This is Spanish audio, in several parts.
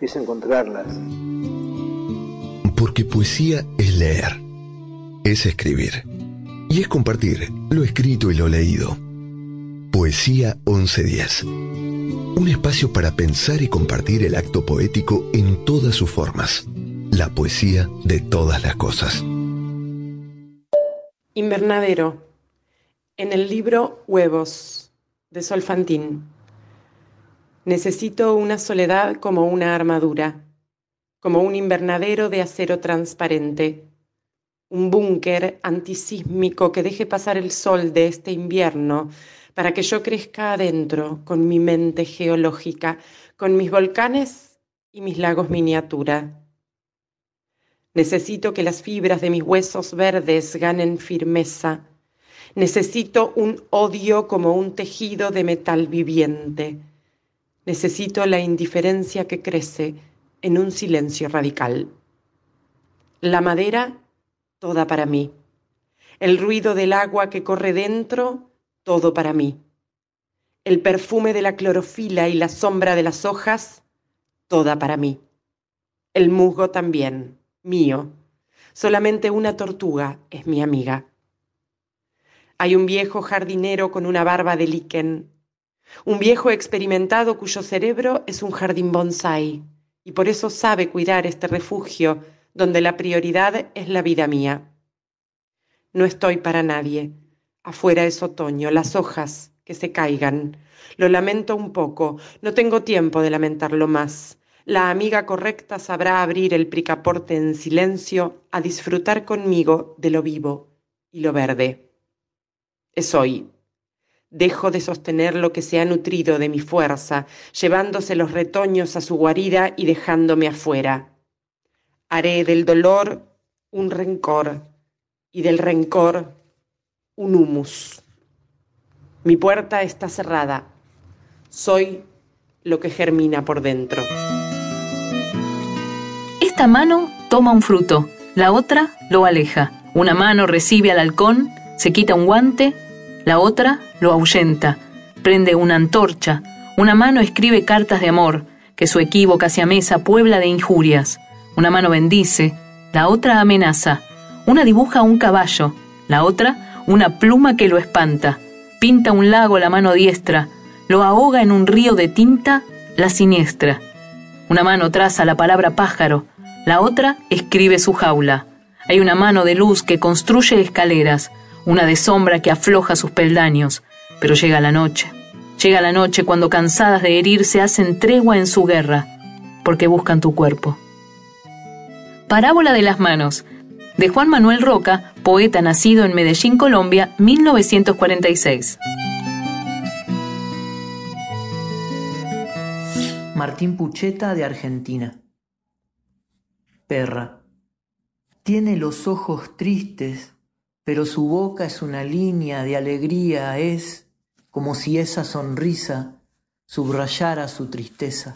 es encontrarlas. Porque poesía es leer, es escribir y es compartir lo escrito y lo leído. Poesía 1110. Un espacio para pensar y compartir el acto poético en todas sus formas. La poesía de todas las cosas. Invernadero. En el libro Huevos de Solfantín. Necesito una soledad como una armadura, como un invernadero de acero transparente, un búnker antisísmico que deje pasar el sol de este invierno para que yo crezca adentro con mi mente geológica, con mis volcanes y mis lagos miniatura. Necesito que las fibras de mis huesos verdes ganen firmeza Necesito un odio como un tejido de metal viviente. Necesito la indiferencia que crece en un silencio radical. La madera, toda para mí. El ruido del agua que corre dentro, todo para mí. El perfume de la clorofila y la sombra de las hojas, toda para mí. El musgo también, mío. Solamente una tortuga es mi amiga. Hay un viejo jardinero con una barba de líquen, un viejo experimentado cuyo cerebro es un jardín bonsai y por eso sabe cuidar este refugio donde la prioridad es la vida mía. No estoy para nadie. Afuera es otoño, las hojas que se caigan. Lo lamento un poco, no tengo tiempo de lamentarlo más. La amiga correcta sabrá abrir el pricaporte en silencio a disfrutar conmigo de lo vivo y lo verde es hoy. Dejo de sostener lo que se ha nutrido de mi fuerza, llevándose los retoños a su guarida y dejándome afuera. Haré del dolor un rencor y del rencor un humus. Mi puerta está cerrada. Soy lo que germina por dentro. Esta mano toma un fruto, la otra lo aleja. Una mano recibe al halcón, se quita un guante, la otra lo ahuyenta. Prende una antorcha, una mano escribe cartas de amor, que su equívoca hacia mesa puebla de injurias. Una mano bendice, la otra amenaza. Una dibuja un caballo, la otra una pluma que lo espanta. Pinta un lago la mano diestra, lo ahoga en un río de tinta la siniestra. Una mano traza la palabra pájaro, la otra escribe su jaula. Hay una mano de luz que construye escaleras, una de sombra que afloja sus peldaños, pero llega la noche. Llega la noche cuando cansadas de herirse hacen tregua en su guerra, porque buscan tu cuerpo. Parábola de las manos, de Juan Manuel Roca, poeta nacido en Medellín, Colombia, 1946. Martín Pucheta de Argentina. Perra. Tiene los ojos tristes, pero su boca es una línea de alegría, es como si esa sonrisa subrayara su tristeza.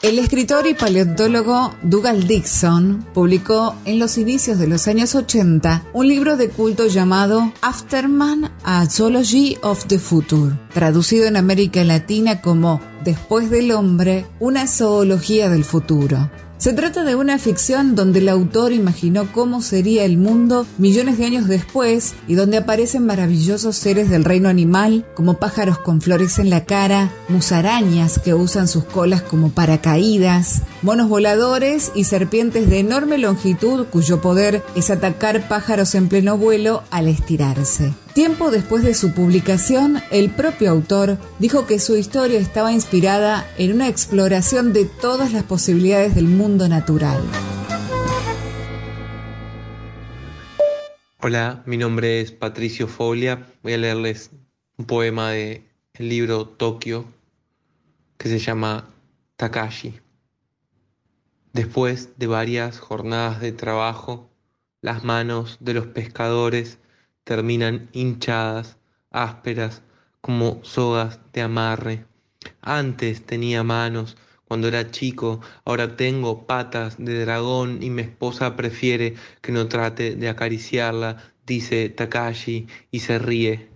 El escritor y paleontólogo Dougal Dixon publicó en los inicios de los años 80 un libro de culto llamado Afterman, A Zoology of the Future, traducido en América Latina como Después del hombre, una zoología del futuro. Se trata de una ficción donde el autor imaginó cómo sería el mundo millones de años después y donde aparecen maravillosos seres del reino animal como pájaros con flores en la cara, musarañas que usan sus colas como paracaídas, monos voladores y serpientes de enorme longitud cuyo poder es atacar pájaros en pleno vuelo al estirarse. Tiempo después de su publicación, el propio autor dijo que su historia estaba inspirada en una exploración de todas las posibilidades del mundo natural. Hola, mi nombre es Patricio Folia. Voy a leerles un poema del libro Tokio que se llama Takashi. Después de varias jornadas de trabajo, las manos de los pescadores terminan hinchadas, ásperas, como sogas de amarre. Antes tenía manos cuando era chico, ahora tengo patas de dragón y mi esposa prefiere que no trate de acariciarla, dice Takashi y se ríe.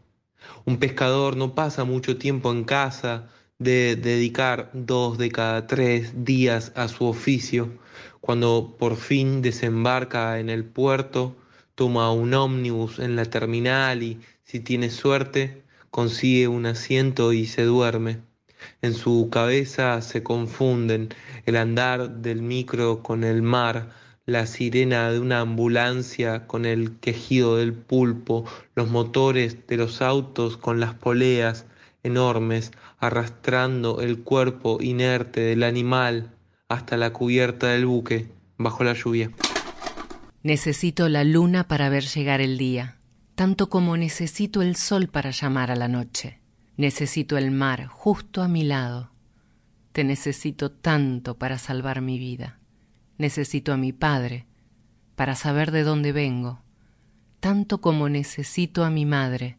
Un pescador no pasa mucho tiempo en casa, de dedicar dos de cada tres días a su oficio. Cuando por fin desembarca en el puerto, toma un ómnibus en la terminal y, si tiene suerte, consigue un asiento y se duerme. En su cabeza se confunden el andar del micro con el mar, la sirena de una ambulancia con el quejido del pulpo, los motores de los autos con las poleas enormes arrastrando el cuerpo inerte del animal hasta la cubierta del buque bajo la lluvia. Necesito la luna para ver llegar el día, tanto como necesito el sol para llamar a la noche. Necesito el mar justo a mi lado. Te necesito tanto para salvar mi vida. Necesito a mi padre para saber de dónde vengo, tanto como necesito a mi madre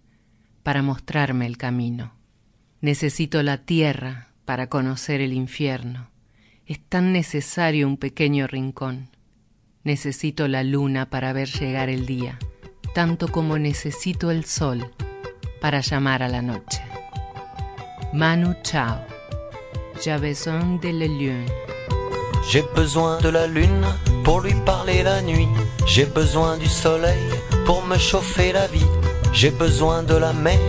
para mostrarme el camino. Necesito la tierra para conocer el infierno. Es tan necesario un pequeño rincón. Necesito la luna para ver llegar el día, tanto como necesito el sol para llamar a la noche. Manu Chao. J'ai besoin de la lune. J'ai besoin de la lune pour lui parler la nuit. J'ai besoin du soleil pour me chauffer la vie. J'ai besoin de la mer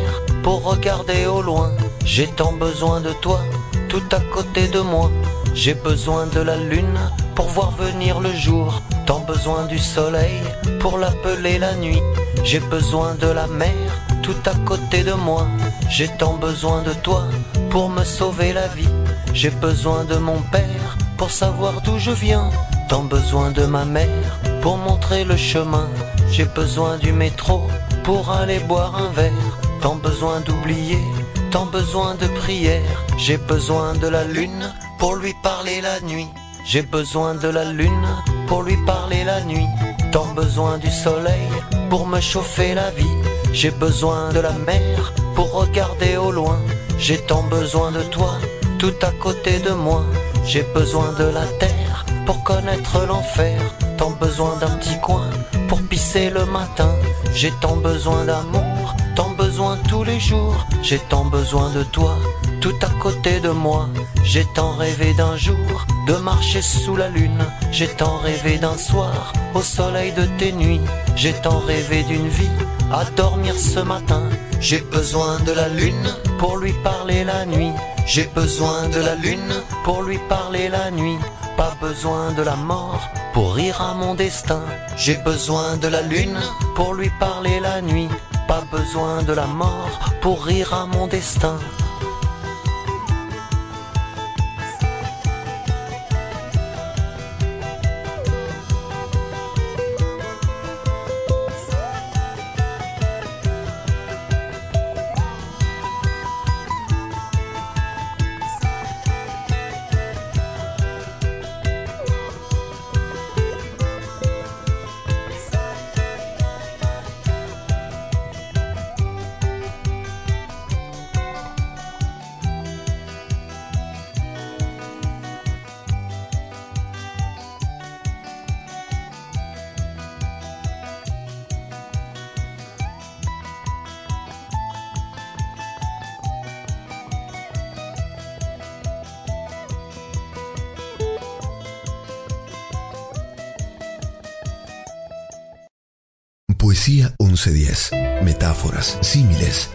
pour regarder au loin. J'ai tant besoin de toi, tout à côté de moi. J'ai besoin de la lune pour voir venir le jour. Tant besoin du soleil pour l'appeler la nuit. J'ai besoin de la mer tout à côté de moi. J'ai tant besoin de toi pour me sauver la vie. J'ai besoin de mon père pour savoir d'où je viens. Tant besoin de ma mère pour montrer le chemin. J'ai besoin du métro pour aller boire un verre. Tant besoin d'oublier, tant besoin de prière. J'ai besoin de la lune pour lui parler la nuit. J'ai besoin de la lune pour lui parler la nuit. tant besoin du soleil pour me chauffer la vie. J'ai besoin de la mer pour regarder au loin. J'ai tant besoin de toi, tout à côté de moi. J'ai besoin de la terre pour connaître l'enfer. Tant besoin d'un petit coin pour pisser le matin. J'ai tant besoin d'amour, tant besoin tous les jours. J'ai tant besoin de toi, tout à côté de moi. J'ai tant rêvé d'un jour de marcher sous la lune. J'ai tant rêvé d'un soir au soleil de tes nuits. J'ai tant rêvé d'une vie à dormir ce matin. J'ai besoin de la lune pour lui parler la nuit. J'ai besoin de la lune pour lui parler la nuit. Pas besoin de la mort pour rire à mon destin. J'ai besoin de la lune pour lui parler la nuit. Pas besoin de la mort pour rire à mon destin.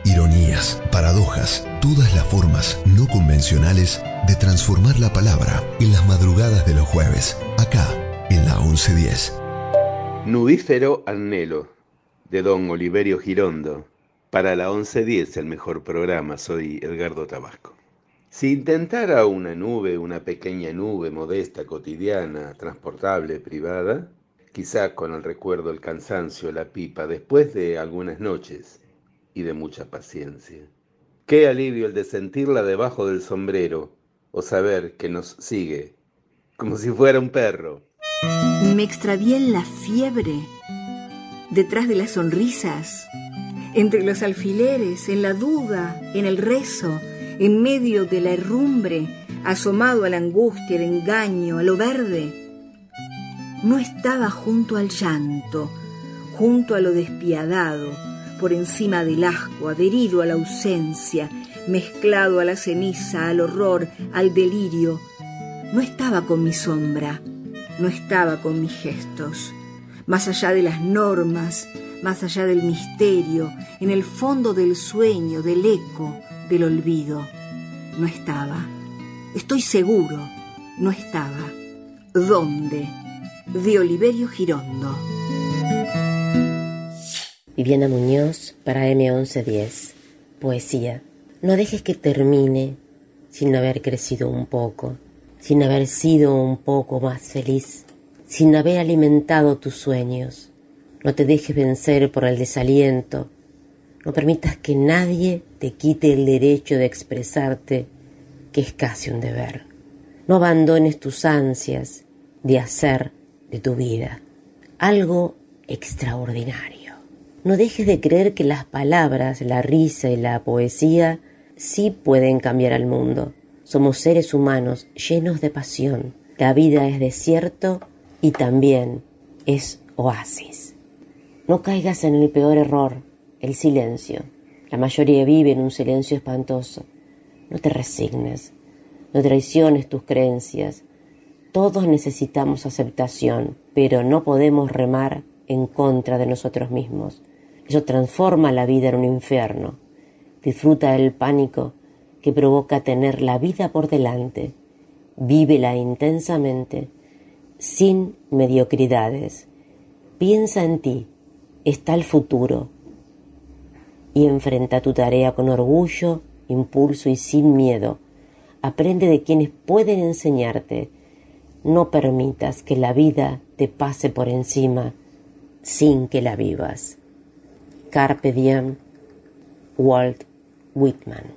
Ironías, paradojas, todas las formas no convencionales de transformar la palabra en las madrugadas de los jueves, acá en la 1110. Nudífero Anhelo, de don Oliverio Girondo. Para la 1110, el mejor programa, soy Edgardo Tabasco. Si intentara una nube, una pequeña nube modesta, cotidiana, transportable, privada, quizá con el recuerdo, el cansancio, la pipa, después de algunas noches y de mucha paciencia. Qué alivio el de sentirla debajo del sombrero o saber que nos sigue, como si fuera un perro. Me extravié en la fiebre, detrás de las sonrisas, entre los alfileres, en la duda, en el rezo, en medio de la herrumbre, asomado a la angustia, el engaño, a lo verde no estaba junto al llanto, junto a lo despiadado, por encima del asco, adherido a la ausencia, mezclado a la ceniza, al horror, al delirio. No estaba con mi sombra, no estaba con mis gestos, más allá de las normas, más allá del misterio, en el fondo del sueño, del eco, del olvido. No estaba. Estoy seguro, no estaba. ¿Dónde? de Oliverio Girondo. Viviana Muñoz para M1110. Poesía. No dejes que termine sin haber crecido un poco, sin haber sido un poco más feliz, sin haber alimentado tus sueños. No te dejes vencer por el desaliento. No permitas que nadie te quite el derecho de expresarte, que es casi un deber. No abandones tus ansias de hacer de tu vida, algo extraordinario. No dejes de creer que las palabras, la risa y la poesía sí pueden cambiar al mundo. Somos seres humanos llenos de pasión. La vida es desierto y también es oasis. No caigas en el peor error, el silencio. La mayoría vive en un silencio espantoso. No te resignes, no traiciones tus creencias, todos necesitamos aceptación, pero no podemos remar en contra de nosotros mismos. Eso transforma la vida en un infierno. Disfruta del pánico que provoca tener la vida por delante. Vívela intensamente, sin mediocridades. Piensa en ti, está el futuro. Y enfrenta tu tarea con orgullo, impulso y sin miedo. Aprende de quienes pueden enseñarte no permitas que la vida te pase por encima sin que la vivas. Carpe diem, Walt Whitman.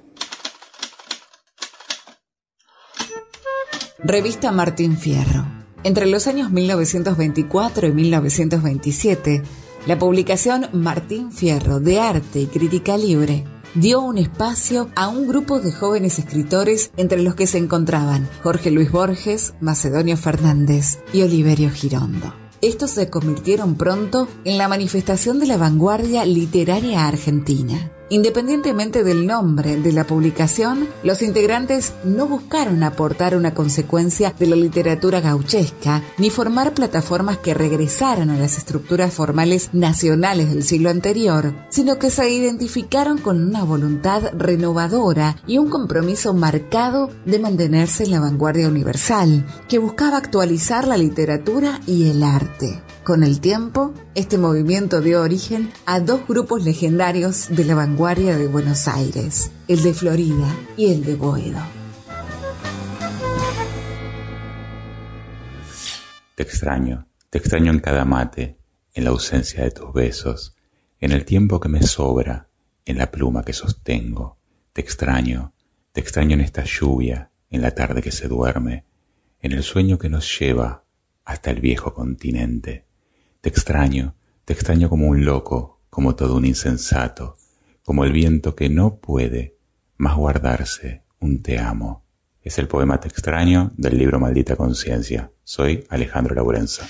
Revista Martín Fierro. Entre los años 1924 y 1927, la publicación Martín Fierro de Arte y Crítica Libre dio un espacio a un grupo de jóvenes escritores entre los que se encontraban Jorge Luis Borges, Macedonio Fernández y Oliverio Girondo. Estos se convirtieron pronto en la manifestación de la vanguardia literaria argentina. Independientemente del nombre de la publicación, los integrantes no buscaron aportar una consecuencia de la literatura gauchesca ni formar plataformas que regresaran a las estructuras formales nacionales del siglo anterior, sino que se identificaron con una voluntad renovadora y un compromiso marcado de mantenerse en la vanguardia universal, que buscaba actualizar la literatura y el arte. Con el tiempo, este movimiento dio origen a dos grupos legendarios de la vanguardia de Buenos Aires, el de Florida y el de Boedo. Te extraño, te extraño en cada mate, en la ausencia de tus besos, en el tiempo que me sobra, en la pluma que sostengo. Te extraño, te extraño en esta lluvia, en la tarde que se duerme, en el sueño que nos lleva hasta el viejo continente. Te extraño, te extraño como un loco, como todo un insensato, como el viento que no puede más guardarse un te amo. Es el poema Te extraño del libro Maldita Conciencia. Soy Alejandro Laurenza.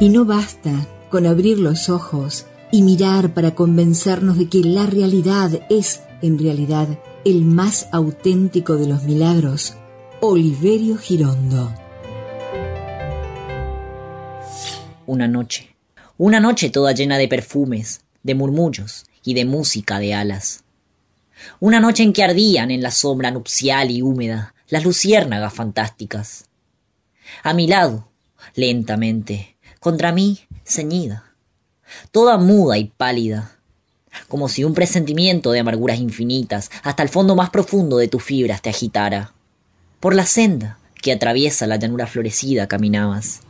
Y no basta con abrir los ojos y mirar para convencernos de que la realidad es, en realidad, el más auténtico de los milagros. Oliverio Girondo. Una noche. Una noche toda llena de perfumes, de murmullos y de música de alas. Una noche en que ardían en la sombra nupcial y húmeda las luciérnagas fantásticas. A mi lado, lentamente, contra mí, ceñida, toda muda y pálida, como si un presentimiento de amarguras infinitas hasta el fondo más profundo de tus fibras te agitara. Por la senda que atraviesa la llanura florecida caminabas,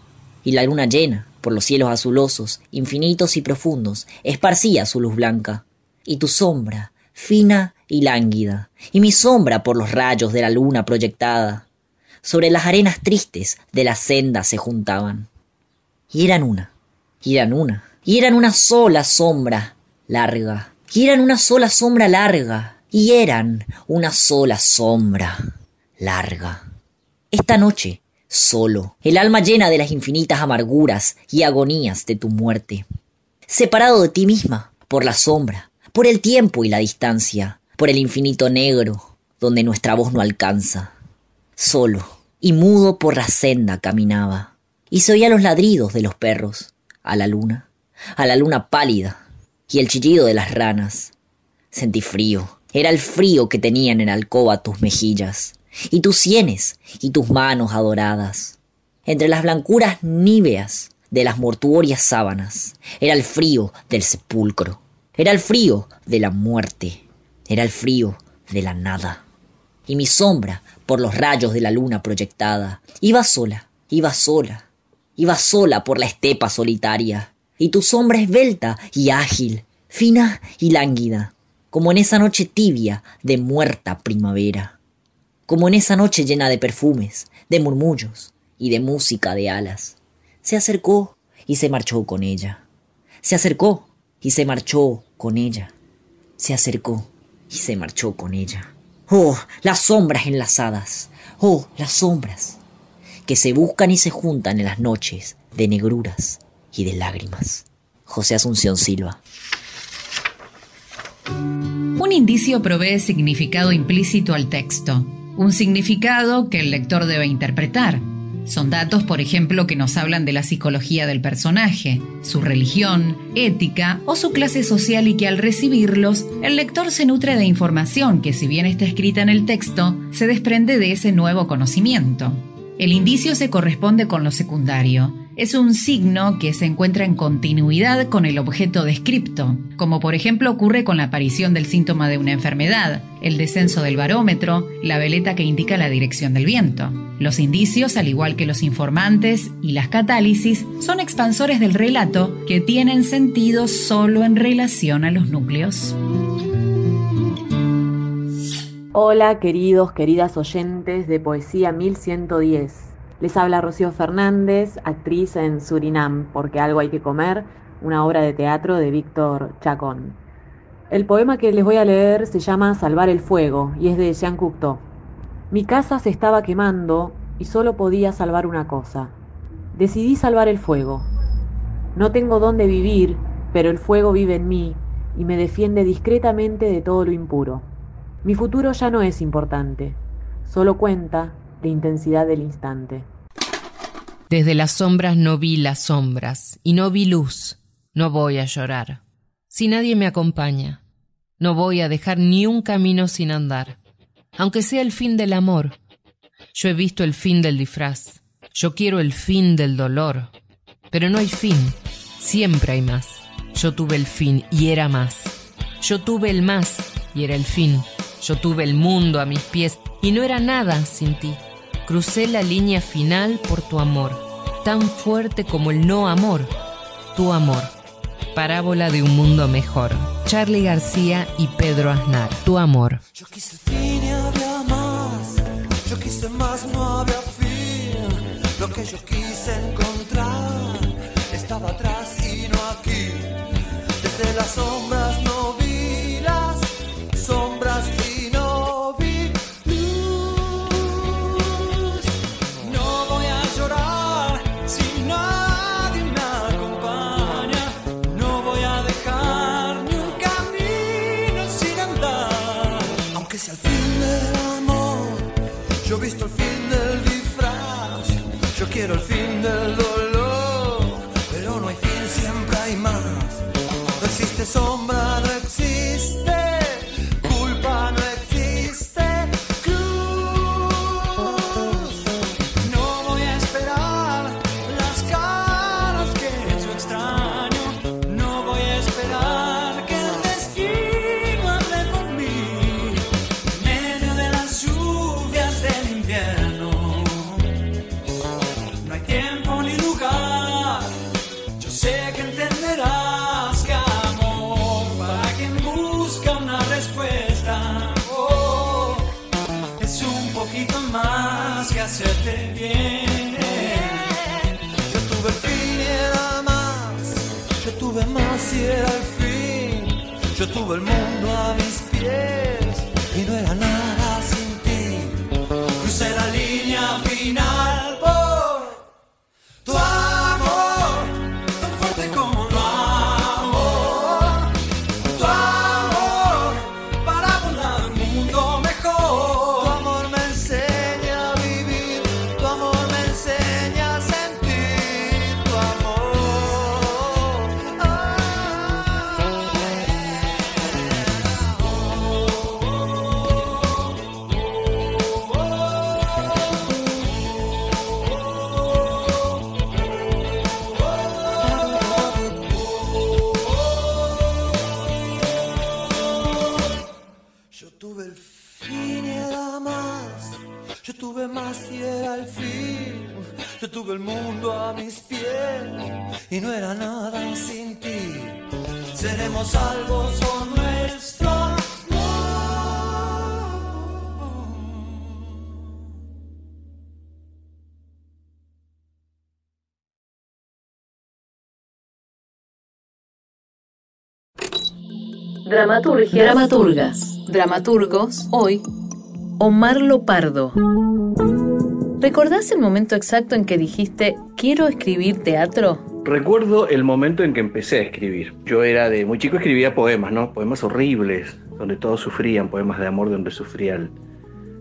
y la luna llena, por los cielos azulosos, infinitos y profundos, esparcía su luz blanca, y tu sombra, fina y lánguida, y mi sombra por los rayos de la luna proyectada, sobre las arenas tristes de la senda se juntaban. Y eran una, y eran una, y eran una sola sombra larga, y eran una sola sombra larga, y eran una sola sombra larga. Esta noche solo, el alma llena de las infinitas amarguras y agonías de tu muerte, separado de ti misma por la sombra, por el tiempo y la distancia, por el infinito negro donde nuestra voz no alcanza. Solo y mudo por la senda caminaba, y se oía los ladridos de los perros, a la luna, a la luna pálida, y el chillido de las ranas. Sentí frío, era el frío que tenían en alcoba tus mejillas, y tus sienes y tus manos adoradas. Entre las blancuras níveas de las mortuorias sábanas era el frío del sepulcro, era el frío de la muerte, era el frío de la nada. Y mi sombra, por los rayos de la luna proyectada, iba sola, iba sola, iba sola por la estepa solitaria, y tu sombra esbelta y ágil, fina y lánguida, como en esa noche tibia de muerta primavera como en esa noche llena de perfumes, de murmullos y de música de alas. Se acercó y se marchó con ella. Se acercó y se marchó con ella. Se acercó y se marchó con ella. Oh, las sombras enlazadas. Oh, las sombras que se buscan y se juntan en las noches de negruras y de lágrimas. José Asunción Silva. Un indicio provee significado implícito al texto un significado que el lector debe interpretar. Son datos, por ejemplo, que nos hablan de la psicología del personaje, su religión, ética o su clase social y que al recibirlos, el lector se nutre de información que si bien está escrita en el texto, se desprende de ese nuevo conocimiento. El indicio se corresponde con lo secundario, es un signo que se encuentra en continuidad con el objeto descripto, como por ejemplo ocurre con la aparición del síntoma de una enfermedad, el descenso del barómetro, la veleta que indica la dirección del viento. Los indicios, al igual que los informantes y las catálisis, son expansores del relato que tienen sentido solo en relación a los núcleos. Hola queridos, queridas oyentes de Poesía 1110. Les habla Rocío Fernández, actriz en Surinam, porque algo hay que comer, una obra de teatro de Víctor Chacón. El poema que les voy a leer se llama Salvar el fuego y es de Jean Cocteau. Mi casa se estaba quemando y solo podía salvar una cosa. Decidí salvar el fuego. No tengo dónde vivir, pero el fuego vive en mí y me defiende discretamente de todo lo impuro. Mi futuro ya no es importante, solo cuenta la intensidad del instante. Desde las sombras no vi las sombras y no vi luz. No voy a llorar. Si nadie me acompaña, no voy a dejar ni un camino sin andar, aunque sea el fin del amor. Yo he visto el fin del disfraz. Yo quiero el fin del dolor. Pero no hay fin. Siempre hay más. Yo tuve el fin y era más. Yo tuve el más y era el fin. Yo tuve el mundo a mis pies y no era nada sin ti. Crucé la línea final por tu amor, tan fuerte como el no amor, tu amor. Parábola de un mundo mejor. Charlie García y Pedro Aznar. Tu amor. Yo quise fin y había más. Yo quise más, no había fin. Lo que yo quise encontrar estaba atrás y no aquí. Desde las sombras no vi Dramaturgia. Dramaturgas. Dramaturgos. Hoy. Omar Lopardo. ¿Recordás el momento exacto en que dijiste quiero escribir teatro? Recuerdo el momento en que empecé a escribir. Yo era de muy chico escribía poemas, ¿no? Poemas horribles, donde todos sufrían, poemas de amor donde sufría el,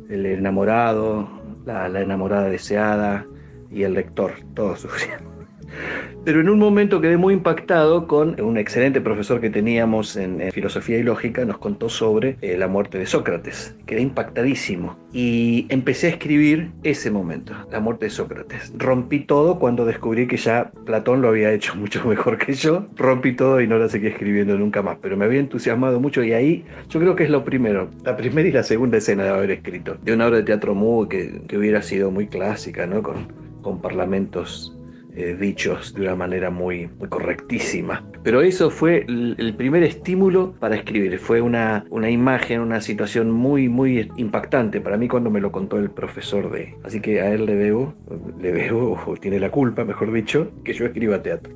el enamorado, la, la enamorada deseada y el lector, todos sufrían. Pero en un momento quedé muy impactado con un excelente profesor que teníamos en, en filosofía y lógica, nos contó sobre eh, la muerte de Sócrates. Quedé impactadísimo y empecé a escribir ese momento, la muerte de Sócrates. Rompí todo cuando descubrí que ya Platón lo había hecho mucho mejor que yo. Rompí todo y no la seguí escribiendo nunca más, pero me había entusiasmado mucho y ahí yo creo que es lo primero, la primera y la segunda escena de haber escrito. De una obra de teatro muy que, que hubiera sido muy clásica, ¿no? Con, con parlamentos eh, dichos de una manera muy, correctísima. Pero eso fue el, el primer estímulo para escribir. Fue una, una imagen, una situación muy, muy impactante para mí cuando me lo contó el profesor de. Así que a él le debo, le debo, o tiene la culpa, mejor dicho, que yo escriba teatro.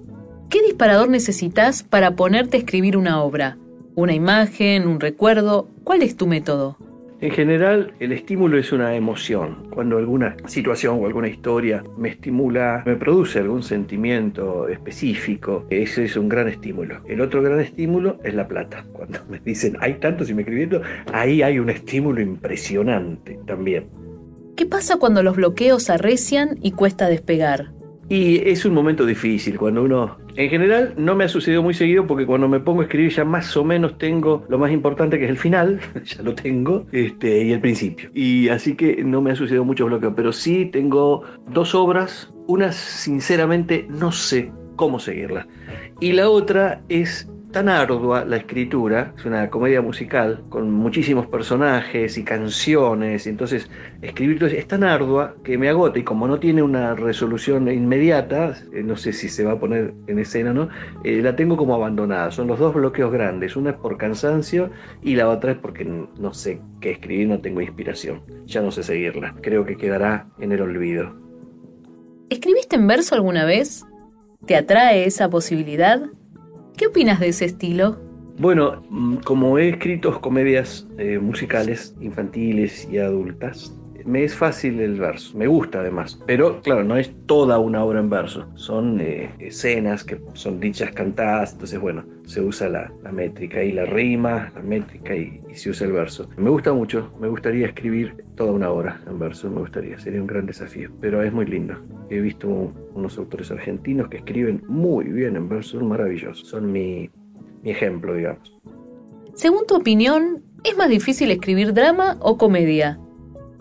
¿Qué disparador necesitas para ponerte a escribir una obra? ¿Una imagen, un recuerdo? ¿Cuál es tu método? En general, el estímulo es una emoción. Cuando alguna situación o alguna historia me estimula, me produce algún sentimiento específico, ese es un gran estímulo. El otro gran estímulo es la plata. Cuando me dicen, hay tantos y me escribiendo, ahí hay un estímulo impresionante también. ¿Qué pasa cuando los bloqueos arrecian y cuesta despegar? Y es un momento difícil cuando uno... En general no me ha sucedido muy seguido porque cuando me pongo a escribir ya más o menos tengo lo más importante que es el final, ya lo tengo, este, y el principio. Y así que no me ha sucedido mucho bloqueo, pero sí tengo dos obras, una sinceramente no sé cómo seguirla. Y la otra es tan ardua la escritura, es una comedia musical con muchísimos personajes y canciones, y entonces escribir es tan ardua que me agota y como no tiene una resolución inmediata, eh, no sé si se va a poner en escena o no, eh, la tengo como abandonada. Son los dos bloqueos grandes, una es por cansancio y la otra es porque no sé qué escribir, no tengo inspiración, ya no sé seguirla, creo que quedará en el olvido. ¿Escribiste en verso alguna vez? ¿Te atrae esa posibilidad? ¿Qué opinas de ese estilo? Bueno, mm, como he escrito comedias eh, musicales infantiles y adultas, me es fácil el verso, me gusta además, pero claro, no es toda una obra en verso, son eh, escenas que son dichas cantadas, entonces bueno, se usa la, métrica y la rima, la métrica y, y, se usa el verso. Me gusta mucho, me gustaría escribir toda una obra en verso, me gustaría, sería un gran desafío, pero es muy lindo. He visto unos autores argentinos que escriben muy bien en verso, son maravillosos, son mi, mi ejemplo, digamos. Según tu opinión, ¿es más difícil escribir drama o comedia?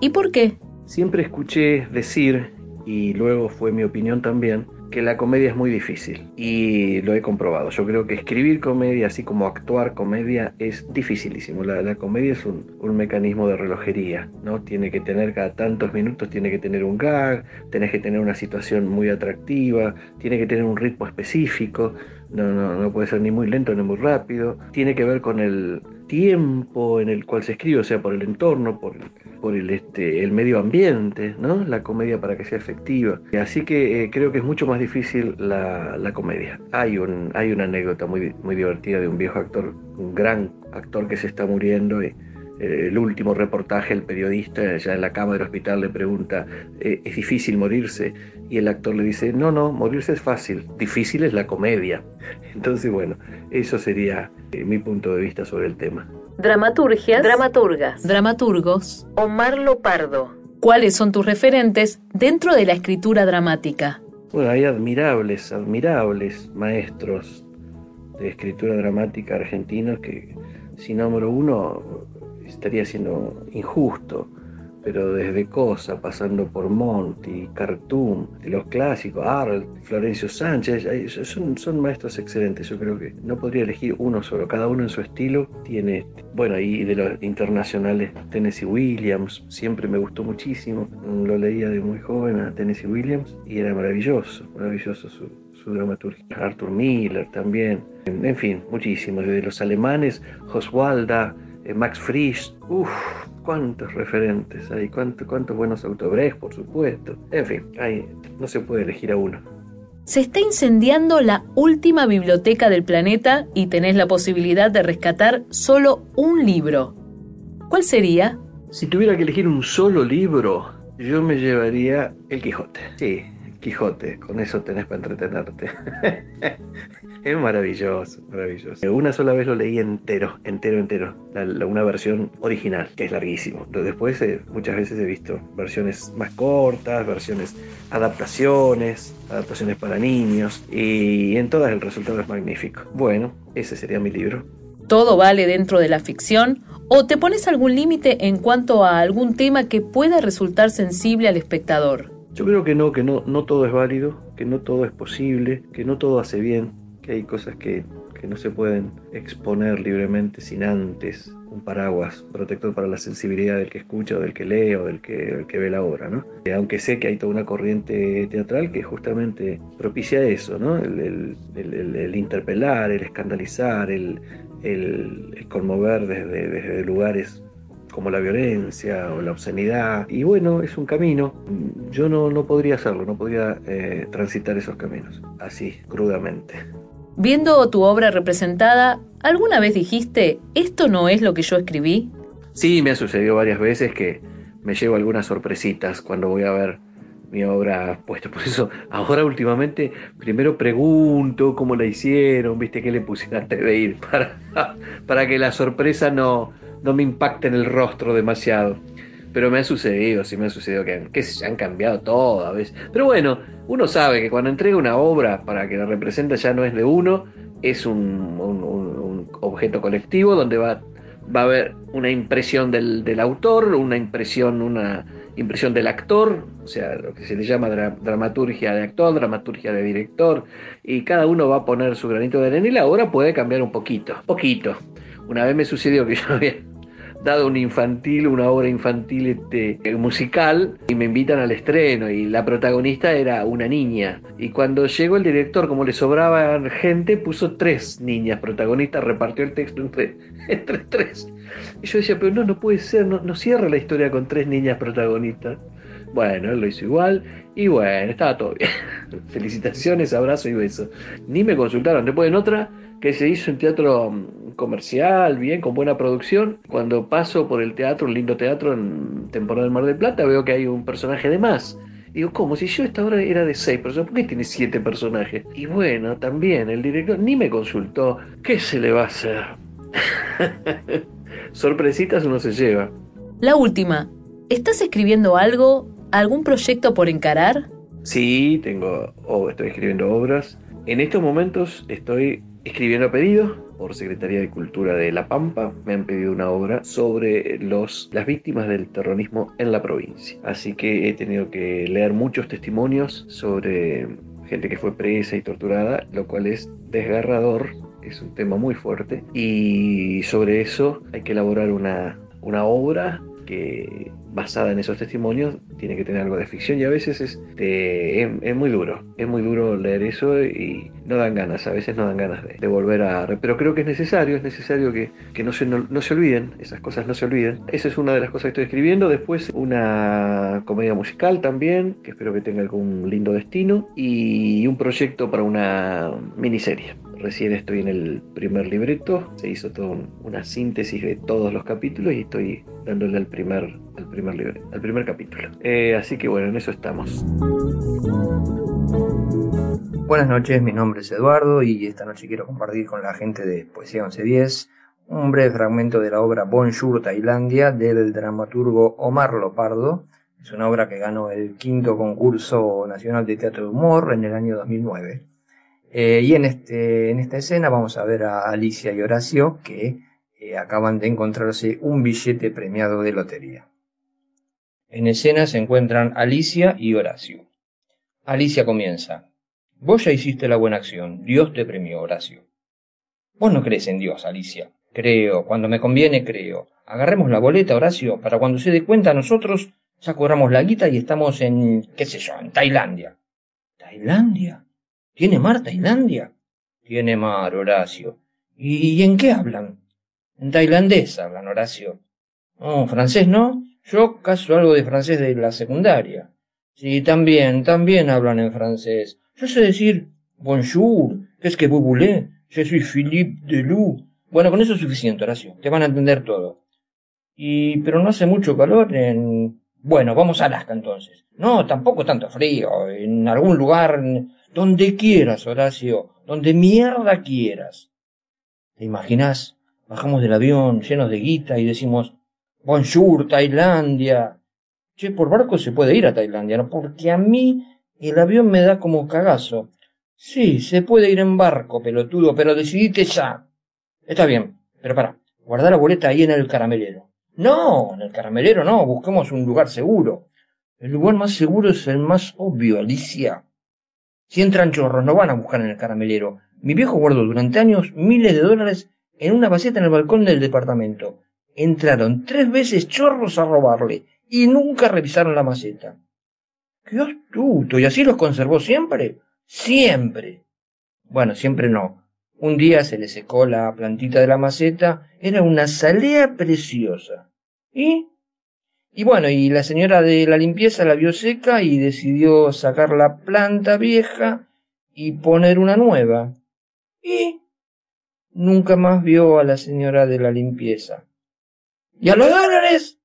¿Y por qué? Siempre escuché decir, y luego fue mi opinión también, que la comedia es muy difícil. Y lo he comprobado. Yo creo que escribir comedia, así como actuar comedia, es dificilísimo. La, la comedia es un, mecanismo de relojería, ¿no? Tiene que tener cada tantos minutos, tiene que tener un gag, tenés que tener una situación muy atractiva, tiene que tener un ritmo específico. No, no, no puede ser ni muy lento ni muy rápido. Tiene que ver con el tiempo en el cual se escribe, o sea, por el entorno, por, por el, este, el medio ambiente, ¿no? La comedia para que sea efectiva. Así que eh, creo que es mucho más difícil la, la comedia. Hay, un, hay una anécdota muy, muy divertida de un viejo actor, un gran actor que se está muriendo y el último reportaje, el periodista ya en la cama del hospital le pregunta, eh, ¿es difícil morirse? Y el actor le dice, no, no, morirse es fácil, difícil es la comedia. Entonces, bueno, eso sería eh, mi punto de vista sobre el tema. Dramaturgias, dramaturgas, dramaturgos, Omar Lopardo. ¿Cuáles son tus referentes dentro de la escritura dramática? Bueno, hay admirables, admirables maestros de escritura dramática argentinos que, si nombro uno, estaría siendo injusto, pero desde Cosa, pasando por Monti, Cartoon, los clásicos, Arlt, Florencio Sánchez, son, son maestros excelentes. Yo creo que no podría elegir uno solo, cada uno en su estilo tiene, bueno, y de los internacionales, Tennessee Williams, siempre me gustó muchísimo, lo leía de muy joven a Tennessee Williams y era maravilloso, maravilloso su, su dramaturgia. Arthur Miller también, en fin, muchísimos, desde los alemanes, Oswalda, Max Frisch, uff, cuántos referentes hay, cuántos, cuántos buenos autores, por supuesto. En fin, hay, no se puede elegir a uno. Se está incendiando la última biblioteca del planeta y tenés la posibilidad de rescatar solo un libro. ¿Cuál sería? Si tuviera que elegir un solo libro, yo me llevaría El Quijote. Sí, Quijote, con eso tenés para entretenerte. es maravilloso, maravilloso. Una sola vez lo leí entero, entero, entero. La, la, una versión original, que es larguísimo. Después eh, muchas veces he visto versiones más cortas, versiones, adaptaciones, adaptaciones para niños. Y en todas el resultado es magnífico. Bueno, ese sería mi libro. ¿Todo vale dentro de la ficción? ¿O te pones algún límite en cuanto a algún tema que pueda resultar sensible al espectador? Yo creo que no, que no, no todo es válido, que no todo es posible, que no todo hace bien. Que hay cosas que, que no se pueden exponer libremente sin antes un paraguas protector para la sensibilidad del que escucha o del que lee o del que, del que ve la obra, ¿no? Eh, aunque sé que hay toda una corriente teatral que justamente propicia eso, ¿no? El, el, el, el interpelar, el escandalizar, el, conmover desde, desde lugares como la violencia o la obscenidad. Y bueno, es un camino. Yo no, no podría hacerlo, no podría eh, transitar esos caminos, así, crudamente. Viendo tu obra representada, ¿alguna vez dijiste, esto no es lo que yo escribí? Sí, me ha sucedido varias veces que me llevo algunas sorpresitas cuando voy a ver mi obra puesta. Por eso, ahora últimamente, primero pregunto cómo la hicieron, viste, qué le pusieron antes de para, para que la sorpresa no, no me impacte en el rostro demasiado. Pero me ha sucedido, sí me ha sucedido que, se han cambiado todo a veces. Pero bueno, uno sabe que cuando entrega una obra para que la represente ya no es de uno, es un, objeto colectivo donde va, va a haber una impresión del, del, autor, una impresión, una impresión del actor, o sea, lo que se le llama dra dramaturgia de actor, dramaturgia de director, y cada uno va a poner su granito de arena y la obra puede cambiar un poquito, poquito. Una vez me sucedió que yo había dado un infantil, una obra infantil este, musical, y me invitan al estreno, y la protagonista era una niña. Y cuando llegó el director, como le sobraba gente, puso tres niñas protagonistas, repartió el texto entre, entre tres. Y yo decía, pero no, no puede ser, no, no cierra la historia con tres niñas protagonistas. Bueno, él lo hizo igual y bueno, estaba todo bien. Felicitaciones, abrazo y beso. Ni me consultaron. Después en otra que se hizo en teatro mm, comercial, bien, con buena producción. Cuando paso por el teatro, un lindo teatro en temporada del Mar del Plata, veo que hay un personaje de más. Digo, ¿cómo? Si yo esta hora era de seis personas, ¿por qué tiene siete personajes? Y bueno, también el director ni me consultó. ¿Qué se le va a hacer? Sorpresitas uno se lleva. La última. ¿Estás escribiendo algo? ¿Algún proyecto por encarar? Sí, tengo, oh, estoy escribiendo obras. En estos momentos estoy escribiendo a pedido por Secretaría de Cultura de La Pampa. Me han pedido una obra sobre los, las víctimas del terrorismo en la provincia. Así que he tenido que leer muchos testimonios sobre gente que fue presa y torturada, lo cual es desgarrador, es un tema muy fuerte. Y sobre eso hay que elaborar una, una obra que basada en esos testimonios tiene que tener algo de ficción y a veces es, es, es, muy duro, es muy duro leer eso y no dan ganas, a veces no dan ganas de, de volver a... Pero creo que es necesario, es necesario que, que no, se, no, no, se olviden, esas cosas no se olviden. Esa es una de las cosas que estoy escribiendo, después una comedia musical también, que espero que tenga algún lindo destino, y un proyecto para una miniserie. Recién estoy en el primer libreto, se hizo toda una síntesis de todos los capítulos y estoy dándole al primer, al primer, libre, al primer capítulo. Eh, así que bueno, en eso estamos. Buenas noches, mi nombre es Eduardo y esta noche quiero compartir con la gente de Poesía 1110 un breve fragmento de la obra Bonjour Tailandia del dramaturgo Omar Lopardo. Es una obra que ganó el quinto concurso nacional de teatro de humor en el año 2009. Eh, y en, este, en esta escena vamos a ver a Alicia y Horacio que eh, acaban de encontrarse un billete premiado de lotería. En escena se encuentran Alicia y Horacio. Alicia comienza. Vos ya hiciste la buena acción. Dios te premió, Horacio. Vos no crees en Dios, Alicia. Creo. Cuando me conviene, creo. Agarremos la boleta, Horacio, para cuando se dé cuenta nosotros ya cobramos la guita y estamos en, qué sé yo, en Tailandia. ¿Tailandia? ¿Tiene mar Tailandia? Tiene mar, Horacio. ¿Y en qué hablan? En tailandés hablan, Horacio. Oh, francés, ¿no? Yo caso algo de francés de la secundaria. Sí, también, también hablan en francés. Yo sé decir bonjour, qu'est-ce que vous voulez? Je suis Philippe Delou. Bueno, con eso es suficiente, Horacio. Te van a entender todo. Y, pero no hace mucho calor en... Bueno, vamos a Alaska entonces. No, tampoco tanto frío. En algún lugar donde quieras, Horacio, donde mierda quieras. ¿Te imaginas? Bajamos del avión llenos de guita y decimos, Bonjour, Tailandia. Che, por barco se puede ir a Tailandia, ¿no? Porque a mí el avión me da como cagazo. Sí, se puede ir en barco, pelotudo, pero decidite ya. Está bien, pero para, guardar la boleta ahí en el caramelero. No, en el caramelero no, busquemos un lugar seguro. El lugar más seguro es el más obvio, Alicia. Si entran chorros, no van a buscar en el caramelero, Mi viejo guardó durante años miles de dólares en una maceta en el balcón del departamento. Entraron tres veces chorros a robarle y nunca revisaron la maceta. ¡Qué astuto! ¿Y así los conservó siempre? Siempre. Bueno, siempre no. Un día se le secó la plantita de la maceta, era una salea preciosa. ¿Y? Y bueno, y la señora de la limpieza la vio seca y decidió sacar la planta vieja y poner una nueva. Y nunca más vio a la señora de la limpieza. ¿Y a los dólares?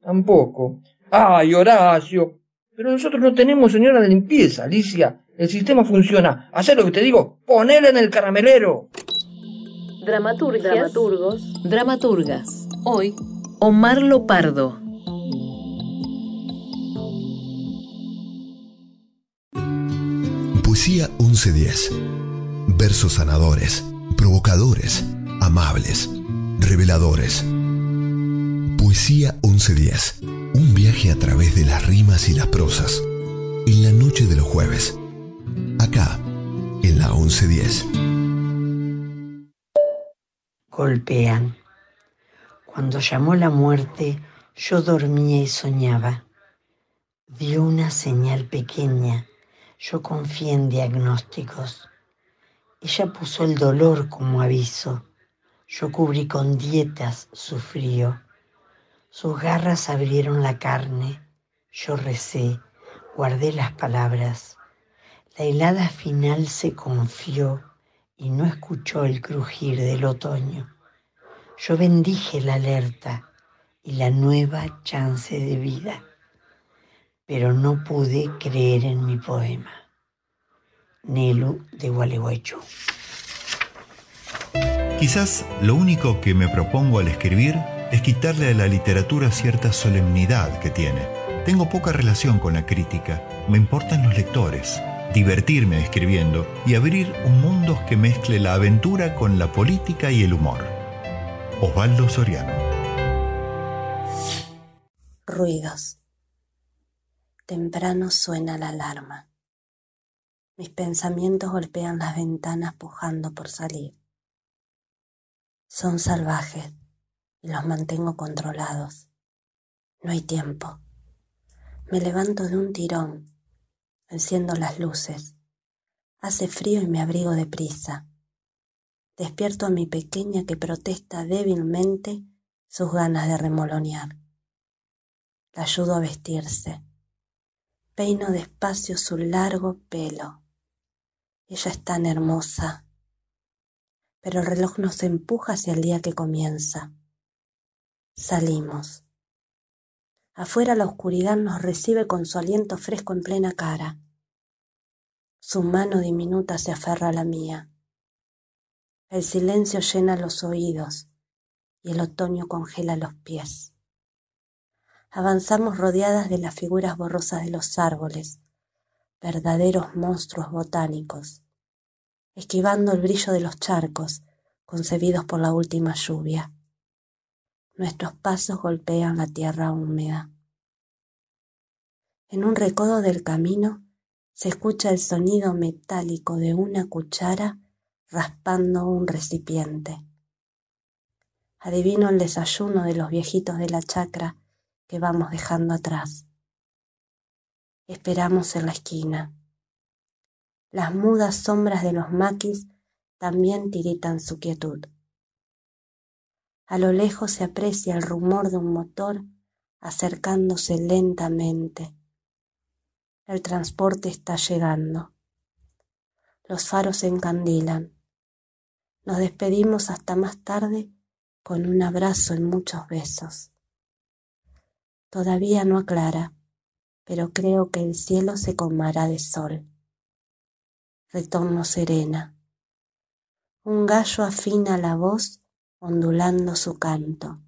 Tampoco. ¡Ay, Horacio! Pero nosotros no tenemos señora de limpieza, Alicia. El sistema funciona. Haz lo que te digo. Ponele en el caramelero. Dramaturgias. Dramaturgos. Dramaturgas. Hoy, Omar Lopardo. Poesía 1110. Versos sanadores, provocadores, amables, reveladores. Poesía 1110. Un viaje a través de las rimas y las prosas. En la noche de los jueves. Acá, en la 1110. Golpean. Cuando llamó la muerte, yo dormía y soñaba. Dio una señal pequeña. Yo confié en diagnósticos. Ella puso el dolor como aviso. Yo cubrí con dietas su frío. Sus garras abrieron la carne. Yo recé, guardé las palabras. La helada final se confió y no escuchó el crujir del otoño. Yo bendije la alerta y la nueva chance de vida, pero no pude creer en mi poema. Nelu de Gualeguaychú. Quizás lo único que me propongo al escribir es quitarle a la literatura cierta solemnidad que tiene. Tengo poca relación con la crítica, me importan los lectores, divertirme escribiendo y abrir un mundo que mezcle la aventura con la política y el humor. Osvaldo Soriano. Ruidos. Temprano suena la alarma. Mis pensamientos golpean las ventanas pujando por salir. Son salvajes y los mantengo controlados. No hay tiempo. Me levanto de un tirón, enciendo las luces. Hace frío y me abrigo deprisa. Despierto a mi pequeña que protesta débilmente sus ganas de remolonear. La ayudo a vestirse. Peino despacio su largo pelo. Ella es tan hermosa. Pero el reloj nos empuja hacia el día que comienza. Salimos. Afuera la oscuridad nos recibe con su aliento fresco en plena cara. Su mano diminuta se aferra a la mía. El silencio llena los oídos y el otoño congela los pies. Avanzamos rodeadas de las figuras borrosas de los árboles, verdaderos monstruos botánicos, esquivando el brillo de los charcos concebidos por la última lluvia. Nuestros pasos golpean la tierra húmeda. En un recodo del camino se escucha el sonido metálico de una cuchara raspando un recipiente. Adivino el desayuno de los viejitos de la chacra que vamos dejando atrás. Esperamos en la esquina. Las mudas sombras de los maquis también tiritan su quietud. A lo lejos se aprecia el rumor de un motor acercándose lentamente. El transporte está llegando. Los faros se encandilan. Nos despedimos hasta más tarde con un abrazo y muchos besos. Todavía no aclara, pero creo que el cielo se colmará de sol. Retorno serena. Un gallo afina la voz ondulando su canto.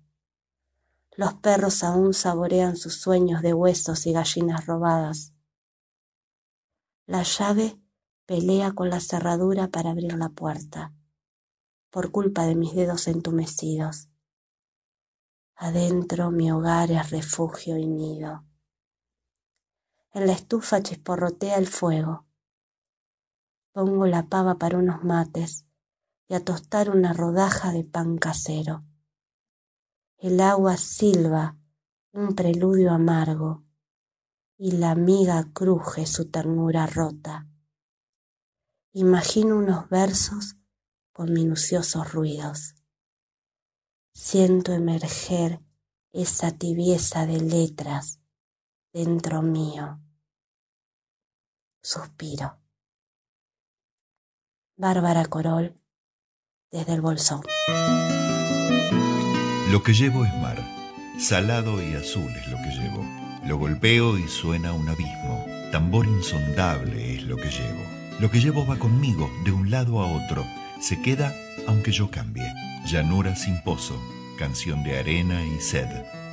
Los perros aún saborean sus sueños de huesos y gallinas robadas. La llave pelea con la cerradura para abrir la puerta por culpa de mis dedos entumecidos. Adentro mi hogar es refugio y nido. En la estufa chisporrotea el fuego. pongo la pava para unos mates y a tostar una rodaja de pan casero. El agua silba un preludio amargo y la miga cruje su ternura rota. Imagino unos versos con minuciosos ruidos. Siento emerger esa tibieza de letras dentro mío. Suspiro. Bárbara Corol, desde el bolsón. Lo que llevo es mar, salado y azul es lo que llevo. Lo golpeo y suena un abismo, tambor insondable es lo que llevo. Lo que llevo va conmigo de un lado a otro, se queda aunque yo cambie. Llanura sin pozo, canción de arena y sed.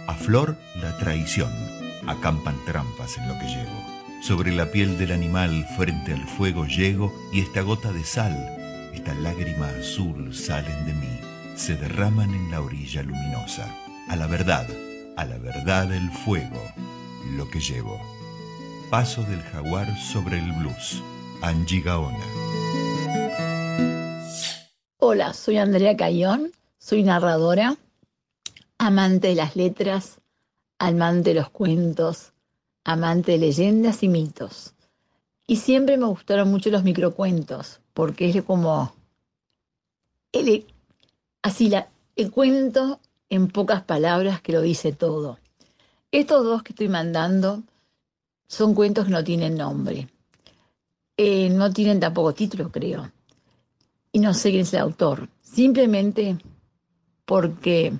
A flor la traición, acampan trampas en lo que llevo. Sobre la piel del animal frente al fuego llego y esta gota de sal, esta lágrima azul salen de mí, se derraman en la orilla luminosa. A la verdad, a la verdad el fuego, lo que llevo. Paso del jaguar sobre el blues. Angie Gaona. Hola, soy Andrea Cayón, soy narradora, amante de las letras, amante de los cuentos, amante de leyendas y mitos. Y siempre me gustaron mucho los microcuentos, porque es como el, así la, el cuento en pocas palabras que lo dice todo. Estos dos que estoy mandando son cuentos que no tienen nombre. Eh, no tienen tampoco título, creo. Y no sé quién es el autor. Simplemente porque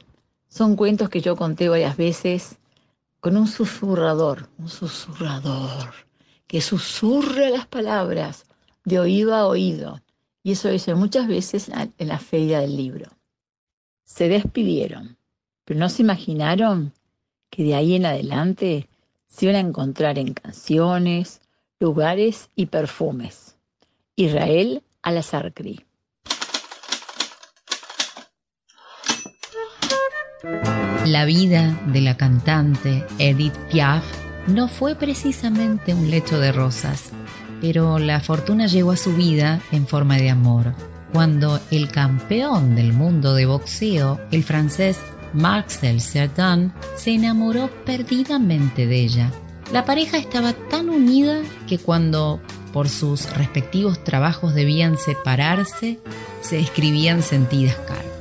son cuentos que yo conté varias veces con un susurrador, un susurrador, que susurra las palabras de oído a oído. Y eso dice muchas veces en la feria del libro. Se despidieron, pero no se imaginaron que de ahí en adelante se iban a encontrar en canciones, lugares y perfumes. Israel Alazarcri. La vida de la cantante Edith Piaf no fue precisamente un lecho de rosas, pero la fortuna llegó a su vida en forma de amor, cuando el campeón del mundo de boxeo, el francés Marcel Cerdan, se enamoró perdidamente de ella. La pareja estaba tan unida que cuando por sus respectivos trabajos debían separarse, se escribían sentidas cartas.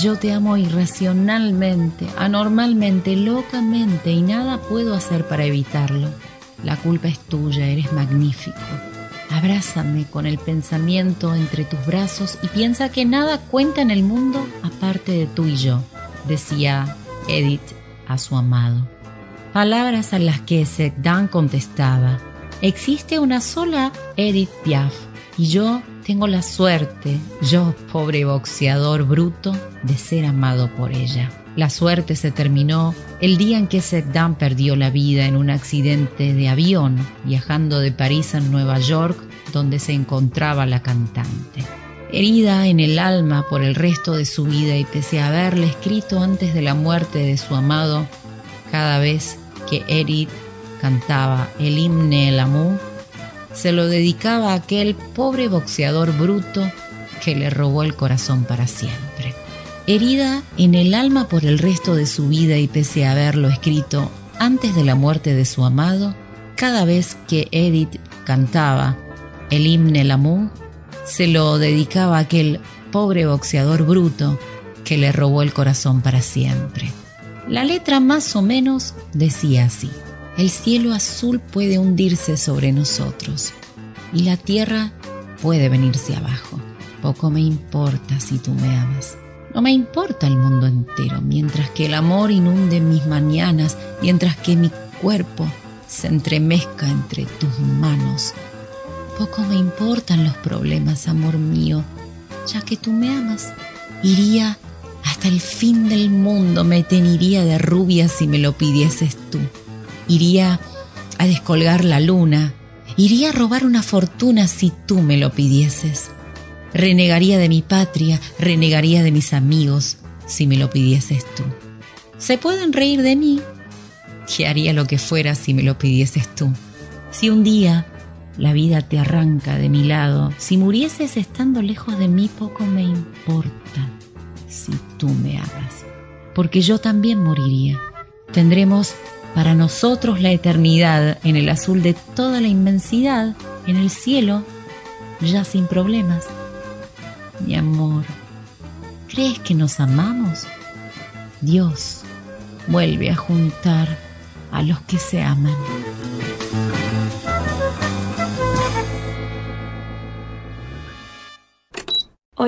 Yo te amo irracionalmente, anormalmente, locamente y nada puedo hacer para evitarlo. La culpa es tuya, eres magnífico. Abrázame con el pensamiento entre tus brazos y piensa que nada cuenta en el mundo aparte de tú y yo, decía Edith a su amado. Palabras a las que Segdan contestaba. Existe una sola Edith Piaf y yo tengo la suerte, yo, pobre boxeador bruto, de ser amado por ella. La suerte se terminó el día en que Seddan perdió la vida en un accidente de avión viajando de París a Nueva York, donde se encontraba la cantante. Herida en el alma por el resto de su vida y pese a haberle escrito antes de la muerte de su amado, cada vez que Edith cantaba el himne El Amour, se lo dedicaba aquel pobre boxeador bruto que le robó el corazón para siempre. Herida en el alma por el resto de su vida y pese a haberlo escrito antes de la muerte de su amado, cada vez que Edith cantaba el himne L'amour, se lo dedicaba aquel pobre boxeador bruto que le robó el corazón para siempre. La letra más o menos decía así. El cielo azul puede hundirse sobre nosotros y la tierra puede venirse abajo. Poco me importa si tú me amas. No me importa el mundo entero, mientras que el amor inunde mis mañanas, mientras que mi cuerpo se entremezca entre tus manos. Poco me importan los problemas, amor mío, ya que tú me amas. Iría hasta el fin del mundo, me teniría de rubia si me lo pidieses tú. Iría a descolgar la luna. Iría a robar una fortuna si tú me lo pidieses. Renegaría de mi patria, renegaría de mis amigos si me lo pidieses tú. Se pueden reír de mí, que haría lo que fuera si me lo pidieses tú. Si un día la vida te arranca de mi lado. Si murieses estando lejos de mí, poco me importa si tú me amas, porque yo también moriría. Tendremos para nosotros la eternidad en el azul de toda la inmensidad, en el cielo, ya sin problemas. Mi amor, ¿crees que nos amamos? Dios vuelve a juntar a los que se aman.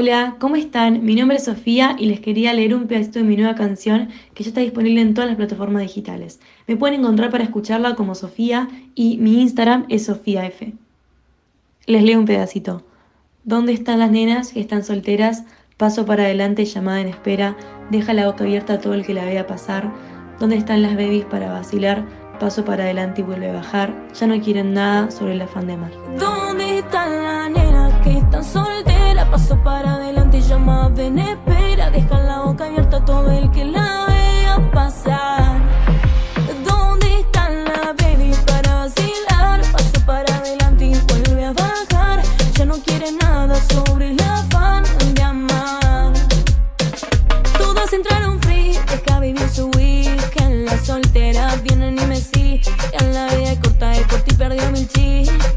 Hola, ¿cómo están? Mi nombre es Sofía y les quería leer un pedacito de mi nueva canción que ya está disponible en todas las plataformas digitales. Me pueden encontrar para escucharla como Sofía y mi Instagram es SofíaF. Les leo un pedacito. ¿Dónde están las nenas que están solteras? Paso para adelante, llamada en espera. Deja la boca abierta a todo el que la vea pasar. ¿Dónde están las babies para vacilar? Paso para adelante y vuelve a bajar. Ya no quieren nada sobre el afán de amar. ¿Dónde están las nenas? Paso para adelante y llama ven espera. Deja la boca abierta a todo el que la vea pasar. ¿Dónde están las babies para vacilar? Paso para adelante y vuelve a bajar. Ya no quiere nada sobre el afán de amar. Todas entraron free, deja vivir su weekend. Las solteras vienen y me siguen. La vida es corta y por ti perdió mil chistes.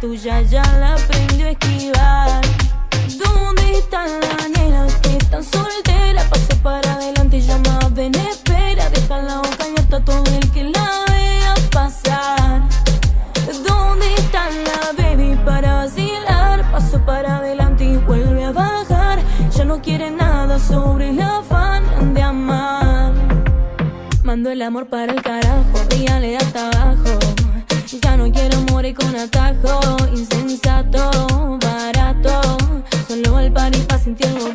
Tuya ya la aprendió a esquivar. ¿Dónde están las nenas que están solteras? Paso para adelante y llama, ven, espera. Deja la boca abierta a todo el que la vea pasar. ¿Dónde están las baby para vacilar? Paso para adelante y vuelve a bajar. Ya no quiere nada sobre el afán de amar. Mando el amor para el carajo, le da trabajo. Quiero morir con atajo, insensato, barato. Solo el party pa' sentir los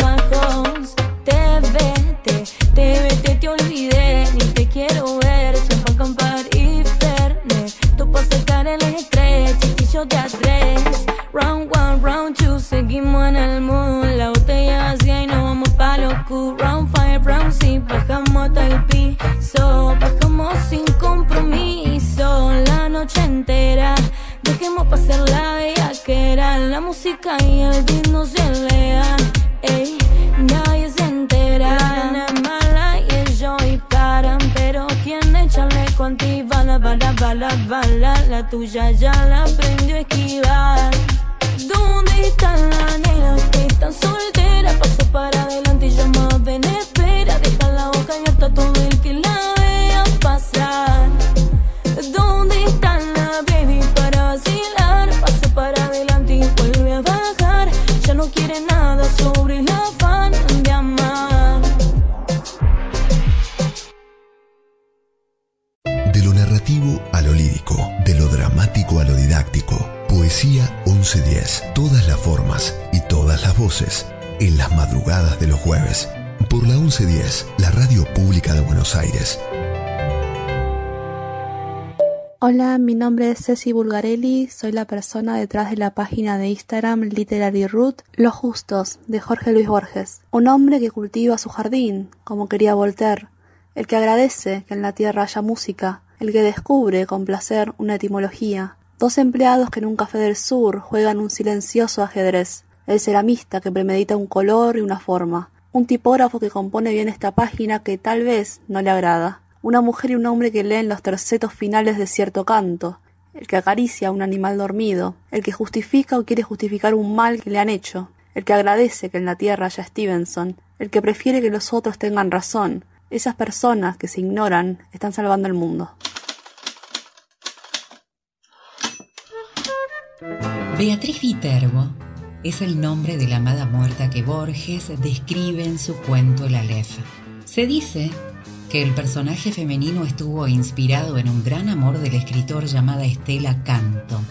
Tuya ya la aprendió a esquivar. ¿Dónde están las nenas que están solteras? Voces. En las madrugadas de los jueves. Por la 1110, la radio pública de Buenos Aires. Hola, mi nombre es Ceci Bulgarelli, soy la persona detrás de la página de Instagram Literary Root Los Justos, de Jorge Luis Borges. Un hombre que cultiva su jardín, como quería Voltaire, el que agradece que en la tierra haya música, el que descubre con placer una etimología. Dos empleados que en un café del sur juegan un silencioso ajedrez, el ceramista que premedita un color y una forma, un tipógrafo que compone bien esta página que tal vez no le agrada una mujer y un hombre que leen los tercetos finales de cierto canto, el que acaricia a un animal dormido, el que justifica o quiere justificar un mal que le han hecho, el que agradece que en la tierra haya Stevenson, el que prefiere que los otros tengan razón. Esas personas que se ignoran están salvando el mundo. Beatriz Viterbo es el nombre de la amada muerta que Borges describe en su cuento El Aleph. Se dice que el personaje femenino estuvo inspirado en un gran amor del escritor llamada Estela Canto,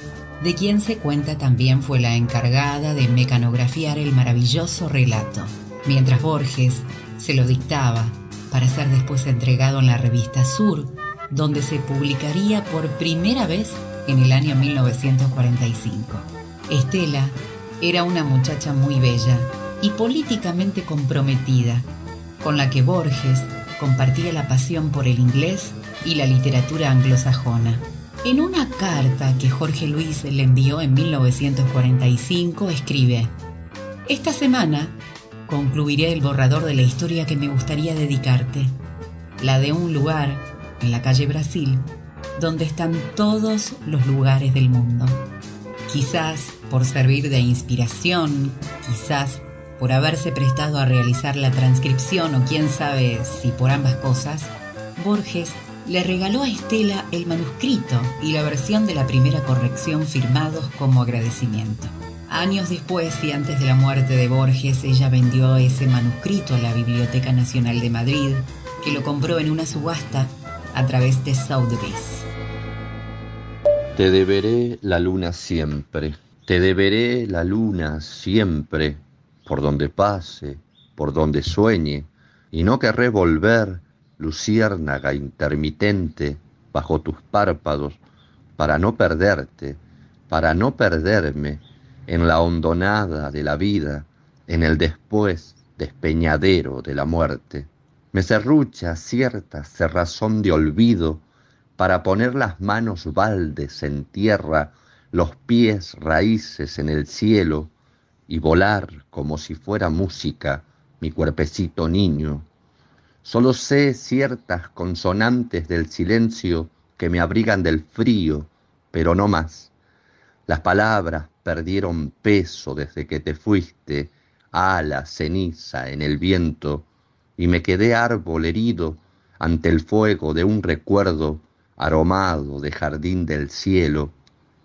de quien se cuenta también fue la encargada de mecanografiar el maravilloso relato, mientras Borges se lo dictaba para ser después entregado en la revista Sur, donde se publicaría por primera vez en el año 1945. Estela era una muchacha muy bella y políticamente comprometida, con la que Borges compartía la pasión por el inglés y la literatura anglosajona. En una carta que Jorge Luis le envió en 1945 escribe, Esta semana concluiré el borrador de la historia que me gustaría dedicarte, la de un lugar en la calle Brasil, donde están todos los lugares del mundo. Quizás por servir de inspiración, quizás por haberse prestado a realizar la transcripción o quién sabe si por ambas cosas, Borges le regaló a Estela el manuscrito y la versión de la primera corrección firmados como agradecimiento. Años después y antes de la muerte de Borges, ella vendió ese manuscrito a la Biblioteca Nacional de Madrid, que lo compró en una subasta a través de Sotheby's. Te deberé la luna siempre, te deberé la luna siempre, por donde pase, por donde sueñe, y no querré volver, luciérnaga intermitente, bajo tus párpados, para no perderte, para no perderme en la hondonada de la vida, en el después despeñadero de la muerte. Me serrucha cierta cerrazón de olvido para poner las manos baldes en tierra, los pies raíces en el cielo y volar como si fuera música mi cuerpecito niño. Solo sé ciertas consonantes del silencio que me abrigan del frío, pero no más. Las palabras perdieron peso desde que te fuiste, ala, ceniza en el viento, y me quedé árbol herido ante el fuego de un recuerdo aromado de jardín del cielo,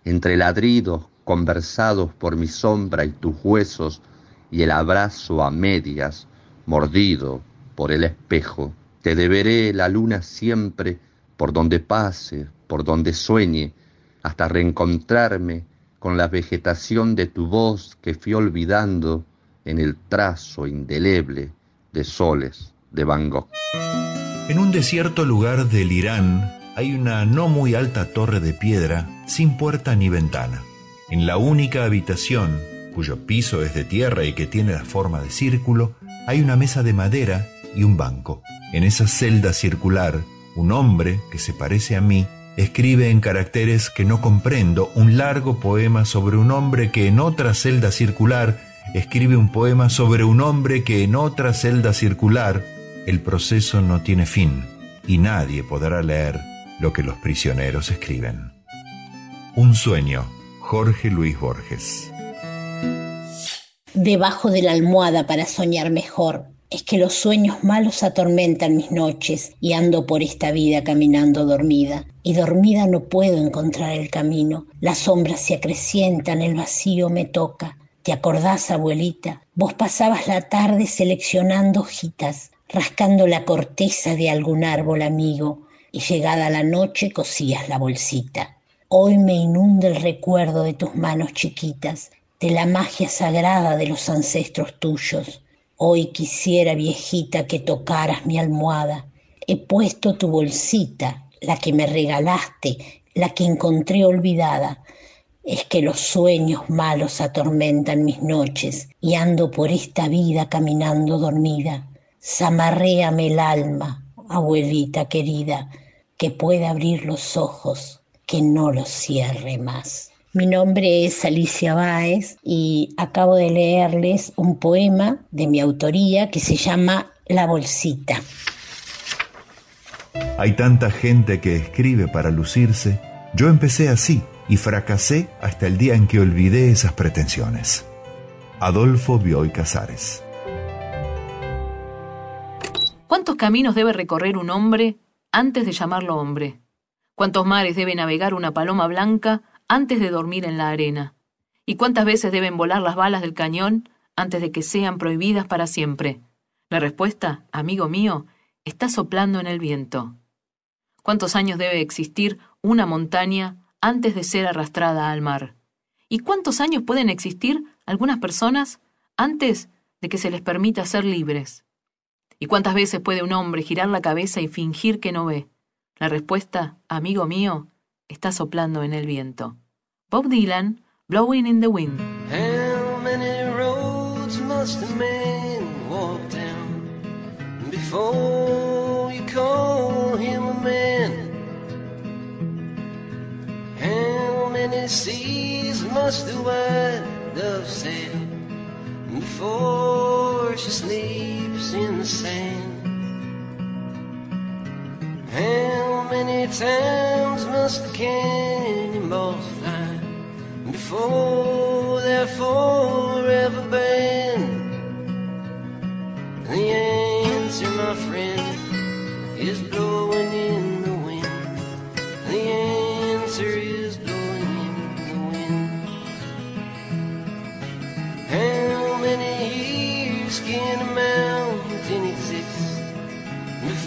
entre ladridos conversados por mi sombra y tus huesos y el abrazo a medias, mordido por el espejo. Te deberé la luna siempre por donde pase, por donde sueñe, hasta reencontrarme con la vegetación de tu voz que fui olvidando en el trazo indeleble de soles de Van Gogh. En un desierto lugar del Irán hay una no muy alta torre de piedra sin puerta ni ventana. En la única habitación, cuyo piso es de tierra y que tiene la forma de círculo, hay una mesa de madera y un banco. En esa celda circular, un hombre que se parece a mí escribe en caracteres que no comprendo un largo poema sobre un hombre que en otra celda circular escribe un poema sobre un hombre que en otra celda circular el proceso no tiene fin y nadie podrá leer lo que los prisioneros escriben. Un sueño, Jorge Luis Borges. Debajo de la almohada para soñar mejor. Es que los sueños malos atormentan mis noches y ando por esta vida caminando dormida. Y dormida no puedo encontrar el camino. Las sombras se acrecientan, el vacío me toca. ¿Te acordás, abuelita? Vos pasabas la tarde seleccionando hojitas, rascando la corteza de algún árbol amigo, y llegada la noche cosías la bolsita. Hoy me inunda el recuerdo de tus manos chiquitas, de la magia sagrada de los ancestros tuyos. Hoy quisiera, viejita, que tocaras mi almohada. He puesto tu bolsita, la que me regalaste, la que encontré olvidada. Es que los sueños malos atormentan mis noches y ando por esta vida caminando dormida. Zamarréame el alma, abuelita querida, que pueda abrir los ojos, que no los cierre más. Mi nombre es Alicia Báez y acabo de leerles un poema de mi autoría que se llama La Bolsita. Hay tanta gente que escribe para lucirse. Yo empecé así y fracasé hasta el día en que olvidé esas pretensiones. Adolfo Bioy Casares. ¿Cuántos caminos debe recorrer un hombre antes de llamarlo hombre? ¿Cuántos mares debe navegar una paloma blanca antes de dormir en la arena? ¿Y cuántas veces deben volar las balas del cañón antes de que sean prohibidas para siempre? La respuesta, amigo mío, está soplando en el viento. ¿Cuántos años debe existir una montaña antes de ser arrastrada al mar? ¿Y cuántos años pueden existir algunas personas antes de que se les permita ser libres? ¿Y cuántas veces puede un hombre girar la cabeza y fingir que no ve? La respuesta, amigo mío, está soplando en el viento. Bob Dylan, Blowing in the Wind. How many roads must a walk down before call him? How many seas must the white before she sleeps in the sand? How many times must the cannonballs fly before they're forever banned? The answer, my friend, is blowing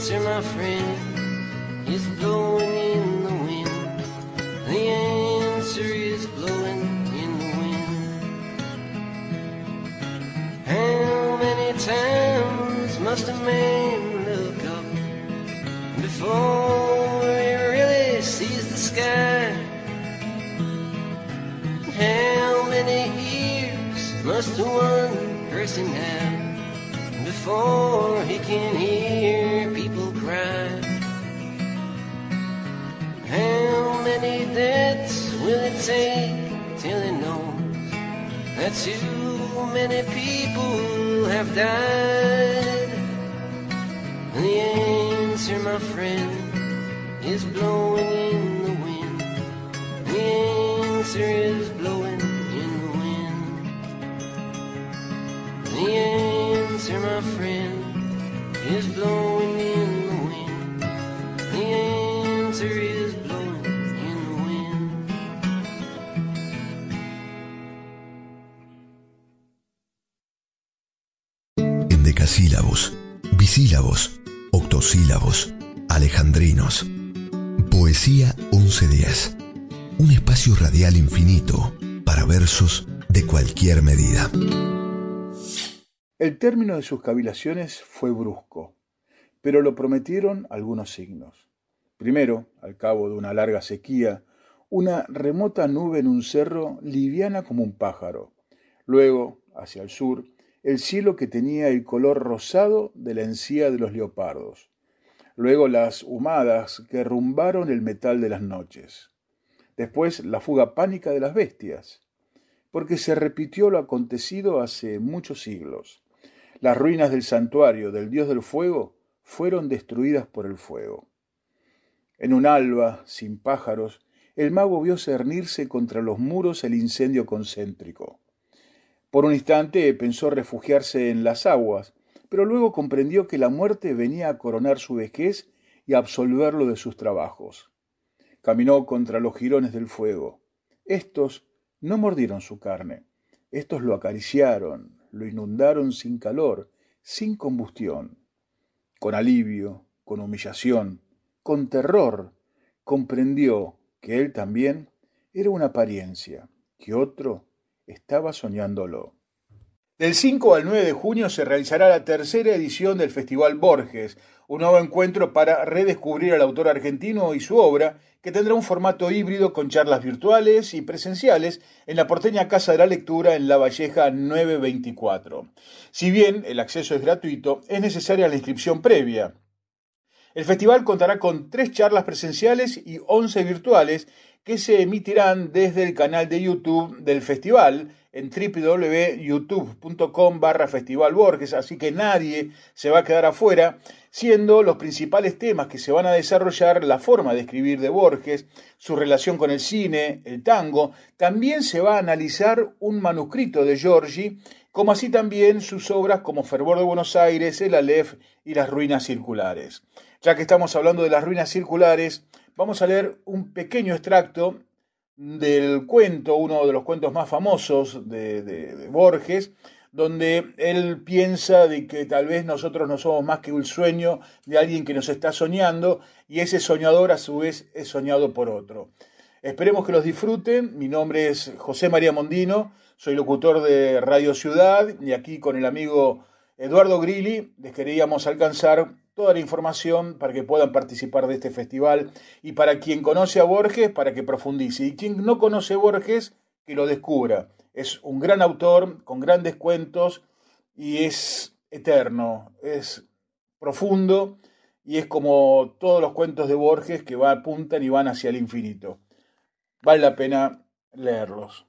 Answer, my friend, is blowing in the wind. The answer is blowing in the wind. How many times must a man look up before he really sees the sky? How many years must one person have before he can hear people cry? How many deaths will it take till he knows that too many people have died? The answer, my friend, is blowing in the wind. The answer is blowing in the wind. The Endecasílabos, bisílabos, octosílabos, alejandrinos. Poesía 1110. Un espacio radial infinito para versos de cualquier medida. El término de sus cavilaciones fue brusco, pero lo prometieron algunos signos. Primero, al cabo de una larga sequía, una remota nube en un cerro liviana como un pájaro. Luego, hacia el sur, el cielo que tenía el color rosado de la encía de los leopardos. Luego las humadas que rumbaron el metal de las noches. Después la fuga pánica de las bestias, porque se repitió lo acontecido hace muchos siglos. Las ruinas del santuario del dios del fuego fueron destruidas por el fuego. En un alba, sin pájaros, el mago vio cernirse contra los muros el incendio concéntrico. Por un instante pensó refugiarse en las aguas, pero luego comprendió que la muerte venía a coronar su vejez y a absolverlo de sus trabajos. Caminó contra los jirones del fuego. Estos no mordieron su carne, estos lo acariciaron, lo inundaron sin calor, sin combustión. Con alivio, con humillación, con terror, comprendió que él también era una apariencia, que otro estaba soñándolo. Del 5 al 9 de junio se realizará la tercera edición del Festival Borges, un nuevo encuentro para redescubrir al autor argentino y su obra, que tendrá un formato híbrido con charlas virtuales y presenciales en la porteña Casa de la Lectura en La Valleja 924. Si bien el acceso es gratuito, es necesaria la inscripción previa. El festival contará con tres charlas presenciales y 11 virtuales que se emitirán desde el canal de YouTube del festival en www.youtube.com barra Festival Borges, así que nadie se va a quedar afuera, siendo los principales temas que se van a desarrollar la forma de escribir de Borges, su relación con el cine, el tango, también se va a analizar un manuscrito de Giorgi, como así también sus obras como Fervor de Buenos Aires, El Aleph y Las Ruinas Circulares. Ya que estamos hablando de las ruinas circulares, vamos a leer un pequeño extracto del cuento, uno de los cuentos más famosos de, de, Borges, donde él piensa de que tal vez nosotros no somos más que un sueño de alguien que nos está soñando y ese soñador a su vez es soñado por otro. Esperemos que los disfruten. Mi nombre es José María Mondino, soy locutor de Radio Ciudad y aquí con el amigo Eduardo Grilli les queríamos alcanzar toda la información para que puedan participar de este festival y para quien conoce a Borges, para que profundice. Y quien no conoce a Borges, que lo descubra. Es un gran autor, con grandes cuentos, y es eterno, es profundo, y es como todos los cuentos de Borges que va, apuntan y van hacia el infinito. Vale la pena leerlos.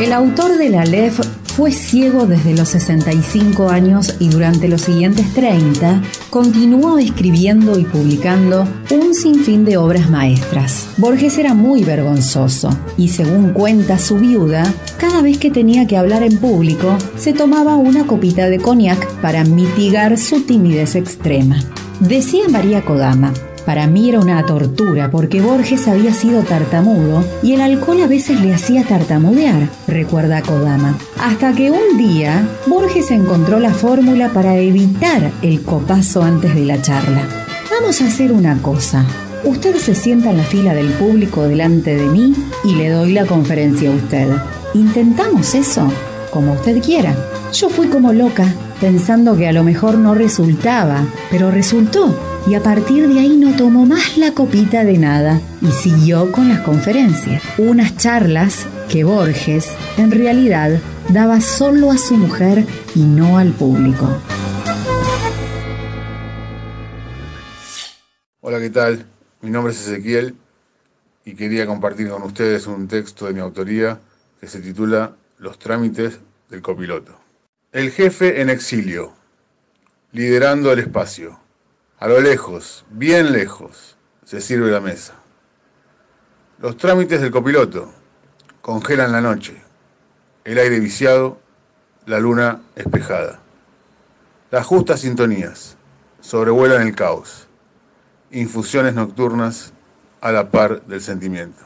El autor de la LEF fue ciego desde los 65 años y durante los siguientes 30 continuó escribiendo y publicando un sinfín de obras maestras. Borges era muy vergonzoso y según cuenta su viuda, cada vez que tenía que hablar en público se tomaba una copita de cognac para mitigar su timidez extrema. Decía María Kodama, para mí era una tortura porque Borges había sido tartamudo y el alcohol a veces le hacía tartamudear, recuerda Kodama. Hasta que un día Borges encontró la fórmula para evitar el copazo antes de la charla. Vamos a hacer una cosa. Usted se sienta en la fila del público delante de mí y le doy la conferencia a usted. ¿Intentamos eso? Como usted quiera. Yo fui como loca, pensando que a lo mejor no resultaba, pero resultó y a partir de ahí no tomó más la copita de nada y siguió con las conferencias. Unas charlas que Borges, en realidad, daba solo a su mujer y no al público. Hola, ¿qué tal? Mi nombre es Ezequiel y quería compartir con ustedes un texto de mi autoría que se titula Los trámites del copiloto. El jefe en exilio, liderando el espacio. A lo lejos, bien lejos, se sirve la mesa. Los trámites del copiloto congelan la noche, el aire viciado, la luna espejada. Las justas sintonías sobrevuelan el caos, infusiones nocturnas a la par del sentimiento.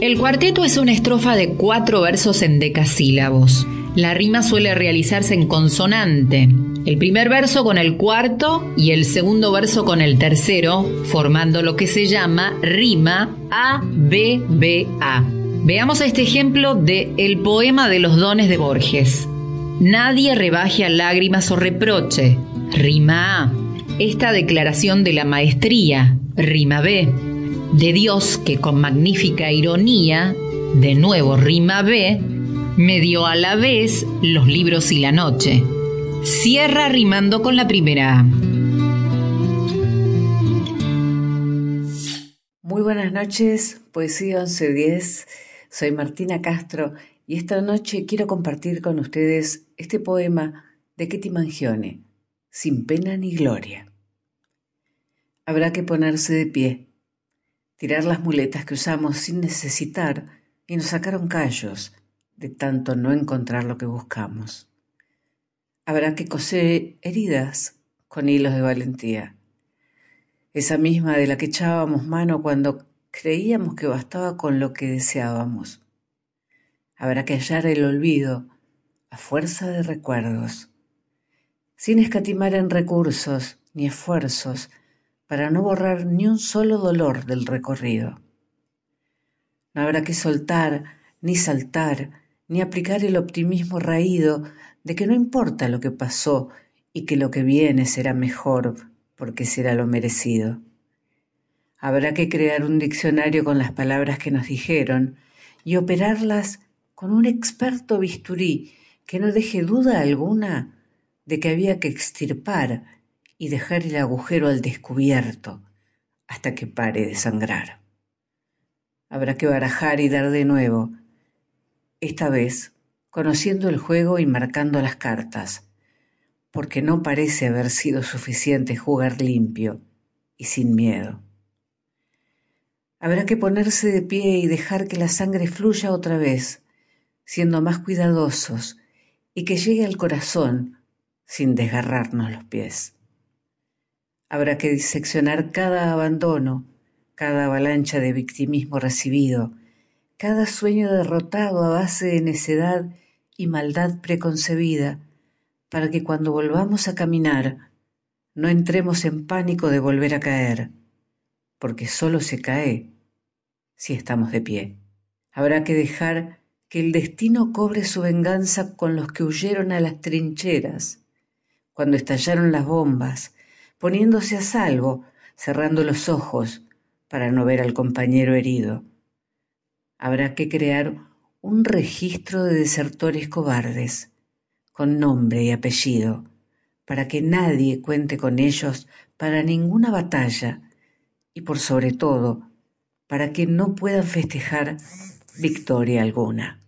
El cuarteto es una estrofa de cuatro versos en decasílabos. La rima suele realizarse en consonante. El primer verso con el cuarto y el segundo verso con el tercero, formando lo que se llama rima A-B-B-A. Veamos este ejemplo de El poema de los dones de Borges. Nadie rebaje a lágrimas o reproche. Rima A. Esta declaración de la maestría. Rima B. De Dios que con magnífica ironía, de nuevo rima B, me dio a la vez los libros y la noche. Cierra rimando con la primera. Muy buenas noches, Poesía 1110. Soy Martina Castro y esta noche quiero compartir con ustedes este poema de Ketty Mangione, Sin pena ni gloria. Habrá que ponerse de pie, tirar las muletas que usamos sin necesitar y nos sacaron callos de tanto no encontrar lo que buscamos. Habrá que coser heridas con hilos de valentía, esa misma de la que echábamos mano cuando creíamos que bastaba con lo que deseábamos. Habrá que hallar el olvido a fuerza de recuerdos, sin escatimar en recursos ni esfuerzos para no borrar ni un solo dolor del recorrido. No habrá que soltar ni saltar ni aplicar el optimismo raído de que no importa lo que pasó y que lo que viene será mejor porque será lo merecido. Habrá que crear un diccionario con las palabras que nos dijeron y operarlas con un experto bisturí que no deje duda alguna de que había que extirpar y dejar el agujero al descubierto hasta que pare de sangrar. Habrá que barajar y dar de nuevo, esta vez conociendo el juego y marcando las cartas, porque no parece haber sido suficiente jugar limpio y sin miedo. Habrá que ponerse de pie y dejar que la sangre fluya otra vez, siendo más cuidadosos y que llegue al corazón sin desgarrarnos los pies. Habrá que diseccionar cada abandono, cada avalancha de victimismo recibido, cada sueño derrotado a base de necedad y maldad preconcebida, para que cuando volvamos a caminar no entremos en pánico de volver a caer, porque solo se cae si estamos de pie. Habrá que dejar que el destino cobre su venganza con los que huyeron a las trincheras, cuando estallaron las bombas, poniéndose a salvo, cerrando los ojos para no ver al compañero herido. Habrá que crear un registro de desertores cobardes, con nombre y apellido, para que nadie cuente con ellos para ninguna batalla y por sobre todo para que no puedan festejar victoria alguna.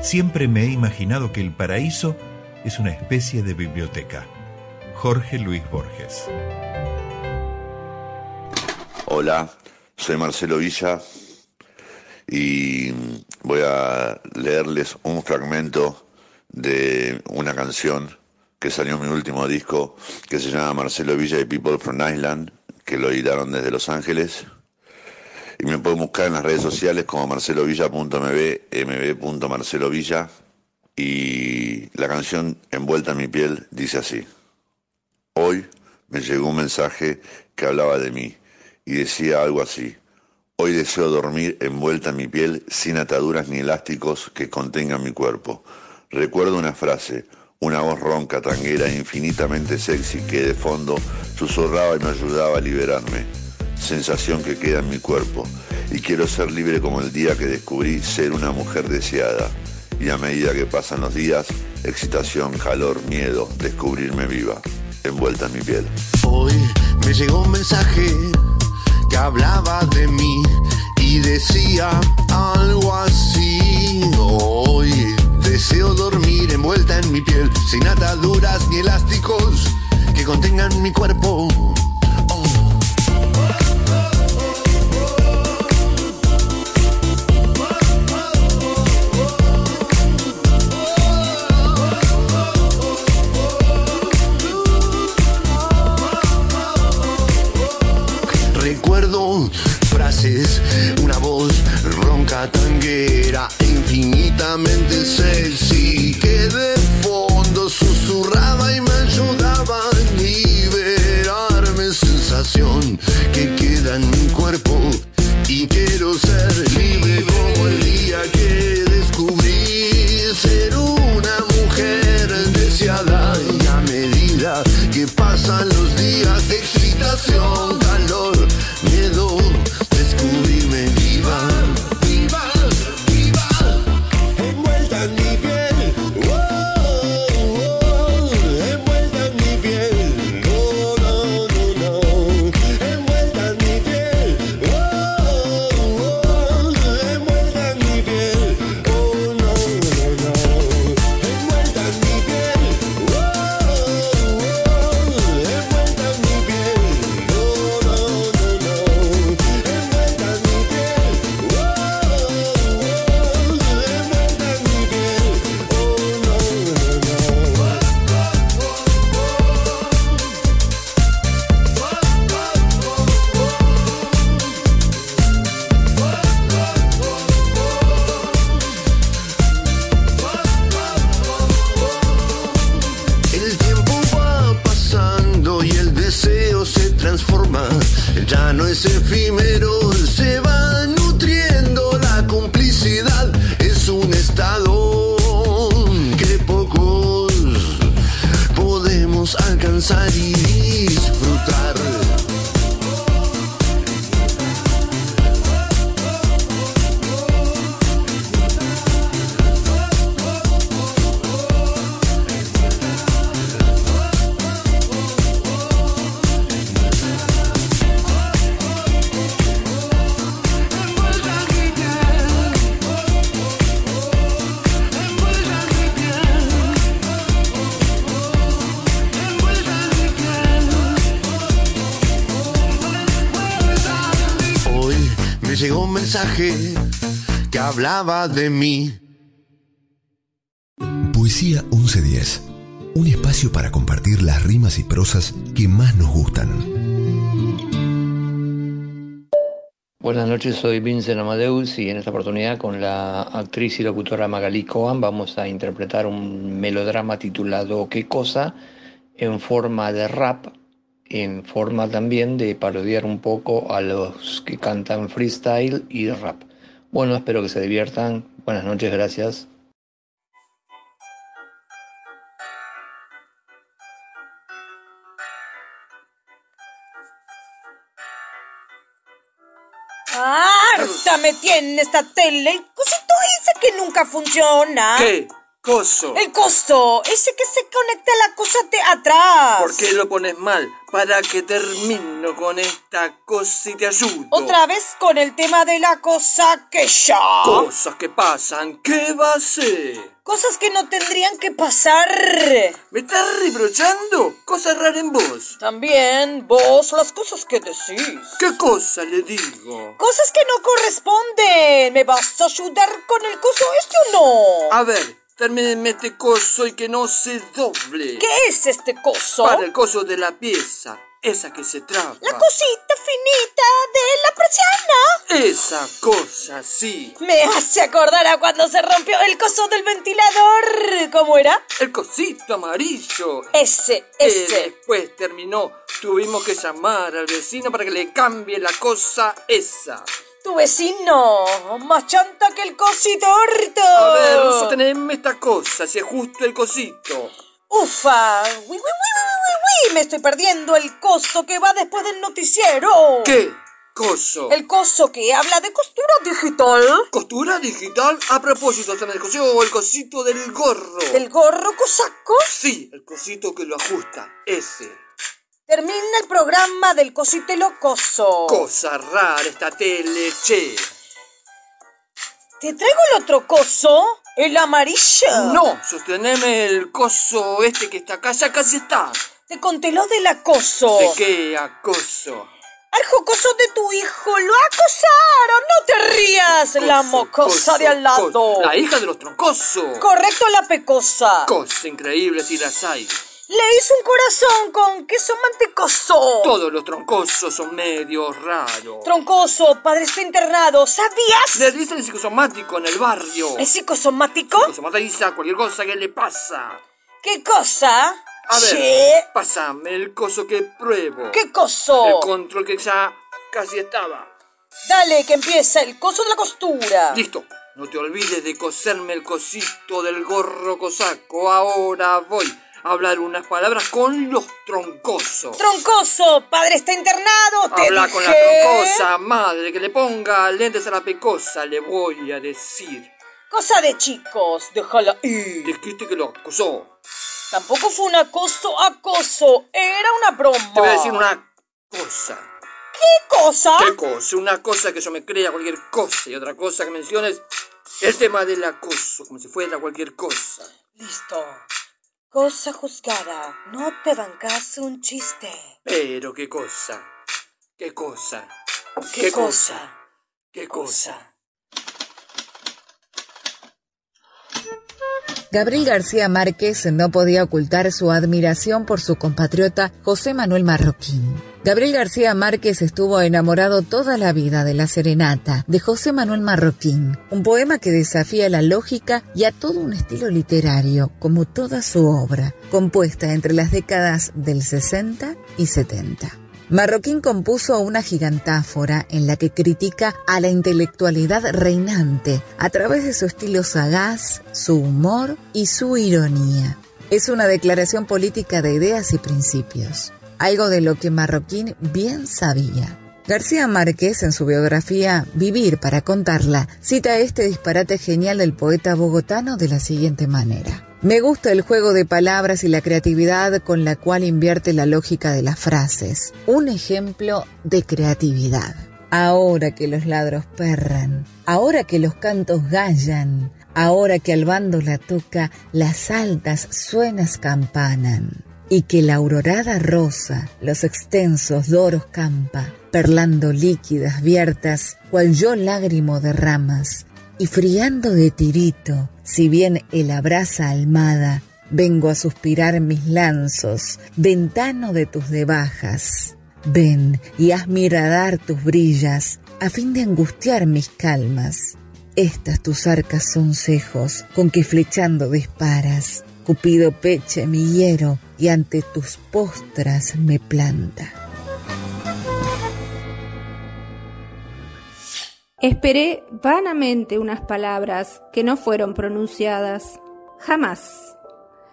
Siempre me he imaginado que el paraíso es una especie de biblioteca. Jorge Luis Borges. Hola, soy Marcelo Villa y voy a leerles un fragmento de una canción que salió en mi último disco que se llama Marcelo Villa y People from Island, que lo editaron desde Los Ángeles. Y me pueden buscar en las redes sociales como marcelovilla.mb, mb.marcelovilla. Y la canción Envuelta en mi piel dice así. Hoy me llegó un mensaje que hablaba de mí y decía algo así. Hoy deseo dormir envuelta en mi piel sin ataduras ni elásticos que contengan mi cuerpo. Recuerdo una frase, una voz ronca, tanguera, infinitamente sexy que de fondo susurraba y me ayudaba a liberarme. Sensación que queda en mi cuerpo. Y quiero ser libre como el día que descubrí ser una mujer deseada. Y a medida que pasan los días, excitación, calor, miedo, descubrirme viva, envuelta en mi piel. Hoy me llegó un mensaje que hablaba de mí y decía algo así. Hoy deseo dormir envuelta en mi piel, sin ataduras ni elásticos que contengan mi cuerpo. Frases, una voz ronca, tanguera, infinitamente sexy, que de fondo susurraba y me ayudaba a liberarme. Sensación que queda en mi cuerpo y quiero ser libre como el día que descubrí ser una mujer deseada y a medida que pasan los días de excitación, mensaje que hablaba de mí. Poesía 1110. Un espacio para compartir las rimas y prosas que más nos gustan. Buenas noches, soy Vincent Amadeus y en esta oportunidad con la actriz y locutora Magali Cohen vamos a interpretar un melodrama titulado ¿Qué cosa? en forma de rap, en forma también de parodiar un poco a los que cantan freestyle y rap. Bueno, espero que se diviertan. Buenas noches, gracias. ¡Harta me tiene esta tele! El cosito ese que nunca funciona. ¿Qué? Coso. El coso, ese que se conecta a la cosa de atrás. ¿Por qué lo pones mal? Para que termino con esta cosa y te ayudo. Otra vez con el tema de la cosa que ya. Cosas que pasan, ¿qué va a ser? Cosas que no tendrían que pasar. ¿Me estás reprochando? Cosa rara en vos. También vos las cosas que decís. ¿Qué cosa le digo? Cosas que no corresponden. ¿Me vas a ayudar con el coso este o no? A ver, termíneme este coso y que no se doble. ¿Qué es este coso? Para el coso de la pieza, esa que se traba. La cosita finita de la persiana. Esa cosa, sí. Me hace acordar a cuando se rompió el coso del ventilador. ¿Cómo era? El cosito amarillo. Ese, ese. después terminó. Tuvimos que llamar al vecino para que le cambie la cosa esa. Tu vecino, más chanta que el cosito orto. A ver, sosteneme esta cosa, si es justo el cosito. Ufa, uy, uy, uy, uy, uy, uy, me estoy perdiendo el coso que va después del noticiero. ¿Qué? Coso. El coso que habla de costura digital. ¿Costura digital? A propósito, se me descosió el cosito del gorro. ¿Del gorro cosaco? Sí, el cosito que lo ajusta, ese. Termina el programa del cosito y lo coso. Cosa rara esta tele, che. ¿Te traigo el otro coso? ¿El amarillo? No, sosteneme el coso este que está acá, ya casi está. Te conté lo del acoso. ¿De qué acoso? Al jocoso de tu hijo lo acosaron. No te rías, la mocosa coso, de al lado. coso. La hija de los troncosos. Correcto, la pecosa. Cosas increíbles si las hay. Le hizo un corazón con queso mantecoso. Todos los troncosos son medio raros. Troncoso, padre está internado. ¿Sabías? Le dicen psicosomático en el barrio. ¿Es psicosomático? Psicosomatiza cualquier cosa que le pasa. ¿Qué cosa? A ver, Che. pásame el coso que pruebo. ¿Qué coso? El control que ya casi estaba. Dale, que empieza el coso de la costura. Listo. No te olvides de coserme el cosito del gorro cosaco. Ahora voy hablar unas palabras con los troncosos. Troncoso, padre está internado. Te Habla dije. con la troncosa, madre, que le ponga lentes a la pecosa, le voy a decir. Cosa de chicos, déjala ir. Dijiste que lo acusó. Tampoco fue un acoso, acoso. Era una broma. Te voy a decir una cosa. ¿Qué cosa? ¿Qué cosa? Una cosa que yo me crea cualquier cosa y otra cosa que menciones el tema del acoso, como si fuera cualquier cosa. Listo. Cosa juzgada. No te bancas un chiste. Pero qué cosa. ¿Qué cosa? ¿Qué cosa? ¿Qué cosa? Gabriel García Márquez no podía ocultar su admiración por su compatriota José Manuel Marroquín. Gabriel García Márquez estuvo enamorado toda la vida de La Serenata, de José Manuel Marroquín, un poema que desafía la lógica y a todo un estilo literario, como toda su obra, compuesta entre las décadas del 60 y 70. Marroquín compuso una gigantáfora en la que critica a la intelectualidad reinante a través de su estilo sagaz, su humor y su ironía. Es una declaración política de ideas y principios, algo de lo que Marroquín bien sabía. García Márquez, en su biografía Vivir para contarla, cita este disparate genial del poeta bogotano de la siguiente manera. Me gusta el juego de palabras y la creatividad con la cual invierte la lógica de las frases. Un ejemplo de creatividad. Ahora que los ladros perran, ahora que los cantos gallan, ahora que al bando la toca, las altas suenas campanan, y que la aurorada rosa, los extensos doros campa, perlando líquidas viertas, cual yo lágrimo de ramas, y friando de tirito, si bien el abraza almada, vengo a suspirar mis lanzos, ventano de tus debajas. Ven y haz miradar tus brillas, a fin de angustiar mis calmas. Estas tus arcas son cejos con que flechando disparas. Cupido peche mi hiero y ante tus postras me planta. Esperé vanamente unas palabras que no fueron pronunciadas. Jamás.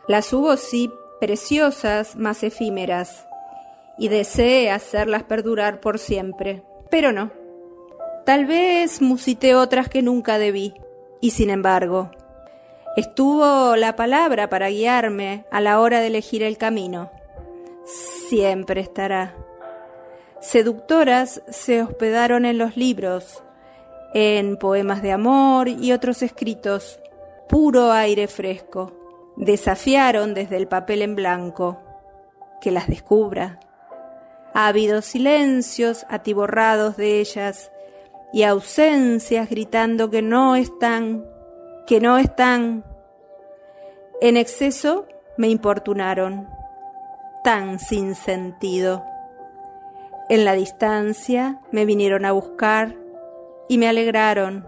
Las hubo sí preciosas, más efímeras, y deseé hacerlas perdurar por siempre. Pero no. Tal vez musité otras que nunca debí, y sin embargo, estuvo la palabra para guiarme a la hora de elegir el camino. Siempre estará. Seductoras se hospedaron en los libros, en poemas de amor y otros escritos, puro aire fresco. Desafiaron desde el papel en blanco que las descubra. Ha habido silencios atiborrados de ellas y ausencias gritando que no están, que no están. En exceso me importunaron, tan sin sentido. En la distancia me vinieron a buscar y me alegraron.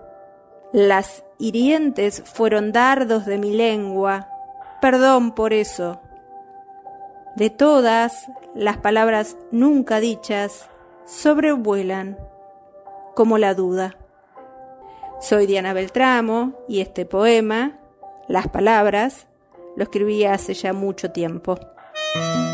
Las hirientes fueron dardos de mi lengua, perdón por eso. De todas las palabras nunca dichas, sobrevuelan como la duda. Soy Diana Beltramo y este poema, Las Palabras, lo escribí hace ya mucho tiempo.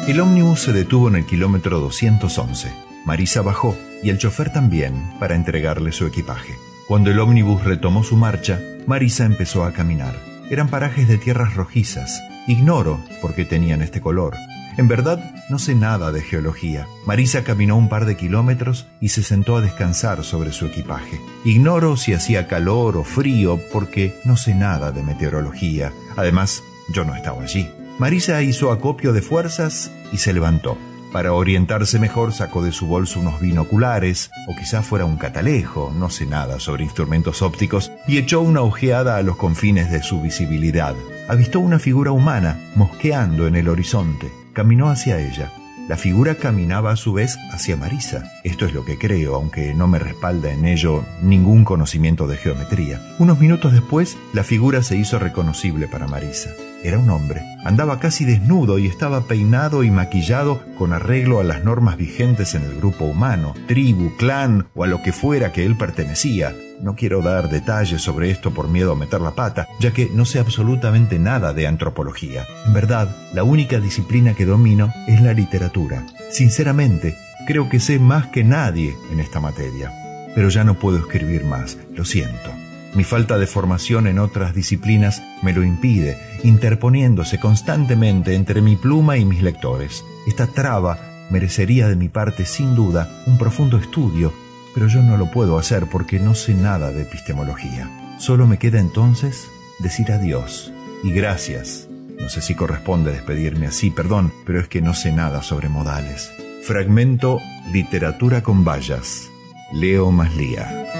El ómnibus se detuvo en el kilómetro 211. Marisa bajó y el chofer también para entregarle su equipaje. Cuando el ómnibus retomó su marcha, Marisa empezó a caminar. Eran parajes de tierras rojizas. Ignoro por qué tenían este color. En verdad, no sé nada de geología. Marisa caminó un par de kilómetros y se sentó a descansar sobre su equipaje. Ignoro si hacía calor o frío porque no sé nada de meteorología. Además, yo no estaba allí. Marisa hizo acopio de fuerzas y se levantó. Para orientarse mejor sacó de su bolso unos binoculares, o quizá fuera un catalejo, no sé nada sobre instrumentos ópticos, y echó una ojeada a los confines de su visibilidad. Avistó una figura humana mosqueando en el horizonte. Caminó hacia ella. La figura caminaba a su vez hacia Marisa. Esto es lo que creo, aunque no me respalda en ello ningún conocimiento de geometría. Unos minutos después, la figura se hizo reconocible para Marisa. Era un hombre. Andaba casi desnudo y estaba peinado y maquillado con arreglo a las normas vigentes en el grupo humano, tribu, clan o a lo que fuera que él pertenecía. No quiero dar detalles sobre esto por miedo a meter la pata, ya que no sé absolutamente nada de antropología. En verdad, la única disciplina que domino es la literatura. Sinceramente, creo que sé más que nadie en esta materia. Pero ya no puedo escribir más, lo siento. Mi falta de formación en otras disciplinas me lo impide, interponiéndose constantemente entre mi pluma y mis lectores. Esta traba merecería de mi parte sin duda un profundo estudio, pero yo no lo puedo hacer porque no sé nada de epistemología. Solo me queda entonces decir adiós y gracias. No sé si corresponde despedirme así, perdón, pero es que no sé nada sobre modales. Fragmento Literatura con vallas. Leo Maslía.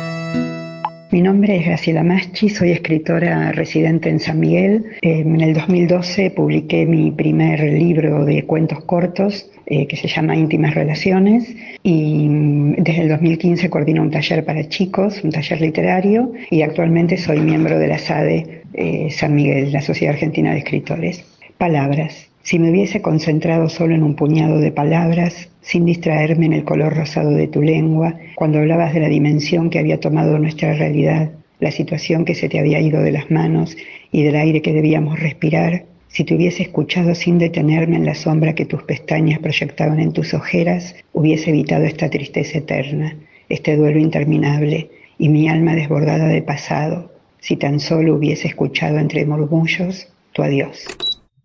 Mi nombre es Graciela Maschi, soy escritora residente en San Miguel. En el 2012 publiqué mi primer libro de cuentos cortos eh, que se llama Íntimas Relaciones y mm, desde el 2015 coordino un taller para chicos, un taller literario y actualmente soy miembro de la SADE eh, San Miguel, la Sociedad Argentina de Escritores. Palabras. Si me hubiese concentrado solo en un puñado de palabras, sin distraerme en el color rosado de tu lengua, cuando hablabas de la dimensión que había tomado nuestra realidad, la situación que se te había ido de las manos y del aire que debíamos respirar, si te hubiese escuchado sin detenerme en la sombra que tus pestañas proyectaban en tus ojeras, hubiese evitado esta tristeza eterna, este duelo interminable y mi alma desbordada de pasado, si tan solo hubiese escuchado entre murmullos tu adiós.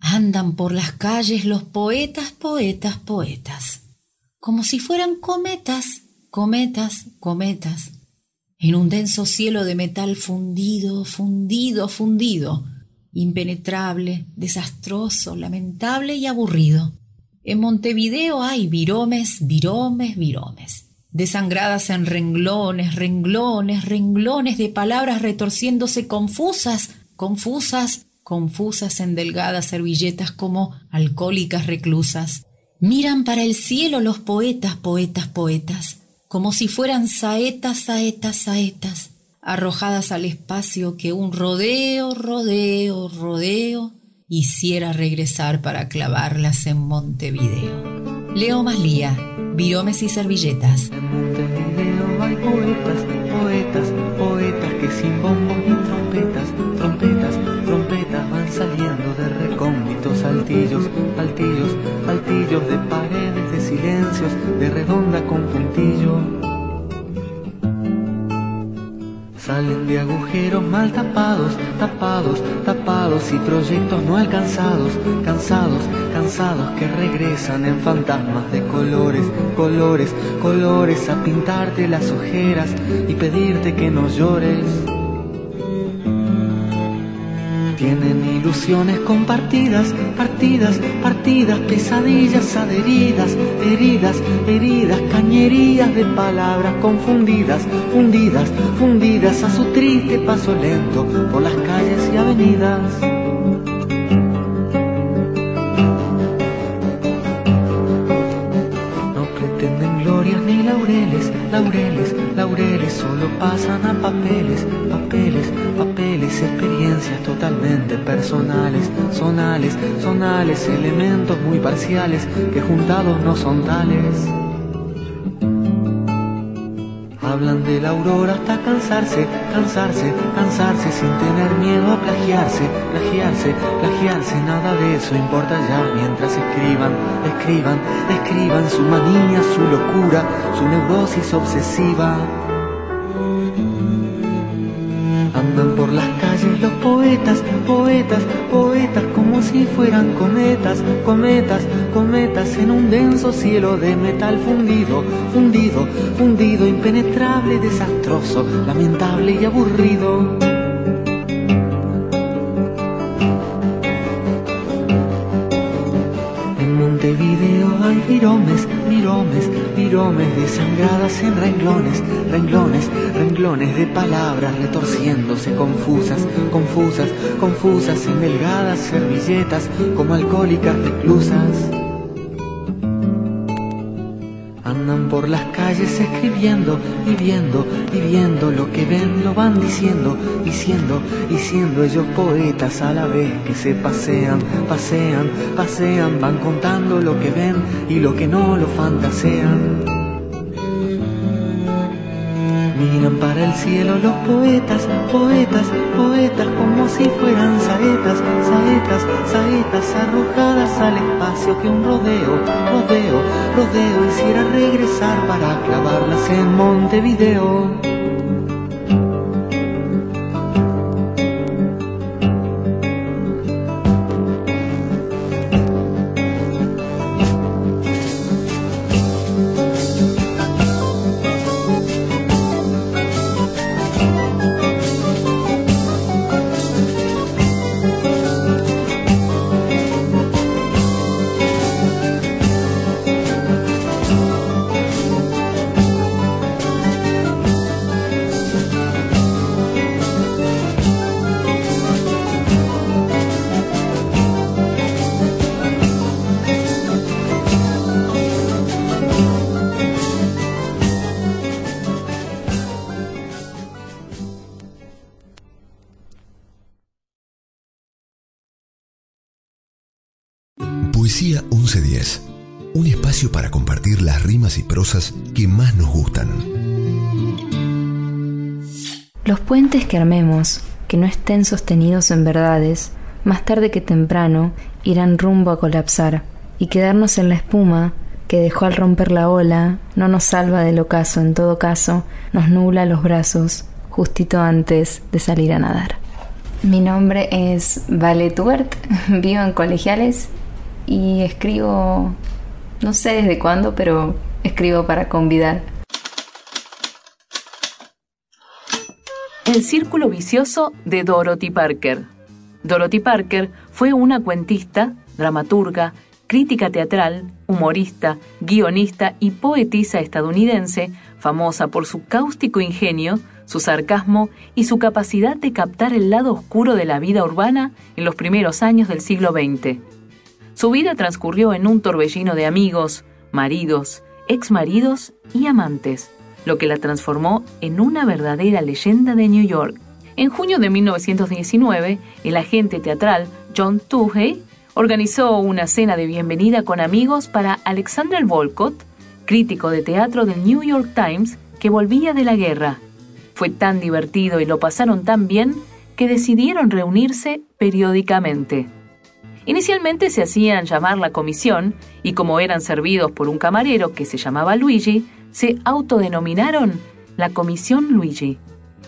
Andan por las calles los poetas, poetas, poetas, como si fueran cometas, cometas, cometas, en un denso cielo de metal fundido, fundido, fundido, impenetrable, desastroso, lamentable y aburrido. En Montevideo hay viromes, viromes, viromes. desangradas en renglones, renglones, renglones de palabras retorciéndose confusas, confusas, confusas en delgadas servilletas como alcohólicas reclusas. Miran para el cielo los poetas, poetas, poetas, como si fueran saetas, saetas, saetas, arrojadas al espacio que un rodeo, rodeo, rodeo hiciera regresar para clavarlas en Montevideo. Leo Maslía, Biomes y Servilletas. En Montevideo hay poetas, de redonda con puntillo. Salen de agujeros mal tapados, tapados, tapados y proyectos no alcanzados, cansados, cansados que regresan en fantasmas de colores, colores, colores a pintarte las ojeras y pedirte que no llores. Tienen ilusiones compartidas, partidas, partidas, pesadillas adheridas, heridas, heridas, cañerías de palabras confundidas, fundidas, fundidas a su triste paso lento por las calles y avenidas. Laureles, laureles, laureles, solo pasan a papeles, papeles, papeles, experiencias totalmente personales, sonales, sonales, elementos muy parciales que juntados no son tales. Hablan de la aurora hasta cansarse, cansarse, cansarse sin tener miedo a plagiarse, plagiarse, plagiarse, nada de eso importa ya mientras escriban, escriban, escriban su manía, su locura, su neurosis obsesiva. Andan por las calles los poetas, poetas, poetas como si fueran cometas, cometas, cometas en un denso cielo de metal fundido, fundido, fundido, impenetrable, desastroso, lamentable y aburrido. En Montevideo hay viromes, viromes, viromes desangradas en renglones, renglones, renglones de palabras retorciéndose confusas, confusas, confusas en delgadas servilletas como alcohólicas reclusas. Calles escribiendo y viendo y viendo lo que ven, lo van diciendo, diciendo, diciendo ellos poetas a la vez que se pasean, pasean, pasean, van contando lo que ven y lo que no lo fantasean. Miran para el cielo los poetas, poetas, poetas como si fueran saetas, saetas, saetas arrojadas al espacio que un rodeo, rodeo, rodeo hiciera regresar para clavarlas en Montevideo. Que más nos gustan. Los puentes que armemos, que no estén sostenidos en verdades, más tarde que temprano irán rumbo a colapsar, y quedarnos en la espuma que dejó al romper la ola no nos salva del ocaso, en todo caso nos nubla los brazos justito antes de salir a nadar. Mi nombre es Vale Tuert, vivo en Colegiales y escribo, no sé desde cuándo, pero escribo para convidar. El círculo vicioso de Dorothy Parker. Dorothy Parker fue una cuentista, dramaturga, crítica teatral, humorista, guionista y poetisa estadounidense, famosa por su cáustico ingenio, su sarcasmo y su capacidad de captar el lado oscuro de la vida urbana en los primeros años del siglo XX. Su vida transcurrió en un torbellino de amigos, maridos, exmaridos y amantes, lo que la transformó en una verdadera leyenda de New York. En junio de 1919, el agente teatral John Tuhey organizó una cena de bienvenida con amigos para Alexander Volcott, crítico de teatro del New York Times, que volvía de la guerra. Fue tan divertido y lo pasaron tan bien que decidieron reunirse periódicamente. Inicialmente se hacían llamar la comisión y como eran servidos por un camarero que se llamaba Luigi, se autodenominaron la Comisión Luigi,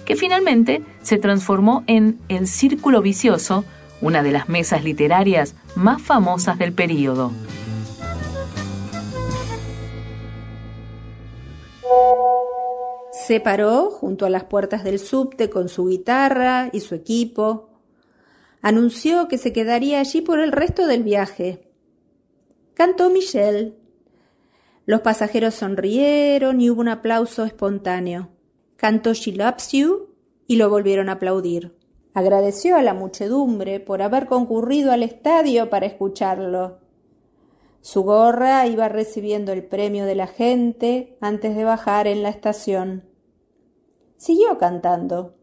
que finalmente se transformó en El Círculo Vicioso, una de las mesas literarias más famosas del período. Se paró junto a las puertas del subte con su guitarra y su equipo. Anunció que se quedaría allí por el resto del viaje. Cantó Michelle. Los pasajeros sonrieron y hubo un aplauso espontáneo. Cantó She Loves You y lo volvieron a aplaudir. Agradeció a la muchedumbre por haber concurrido al estadio para escucharlo. Su gorra iba recibiendo el premio de la gente antes de bajar en la estación. Siguió cantando.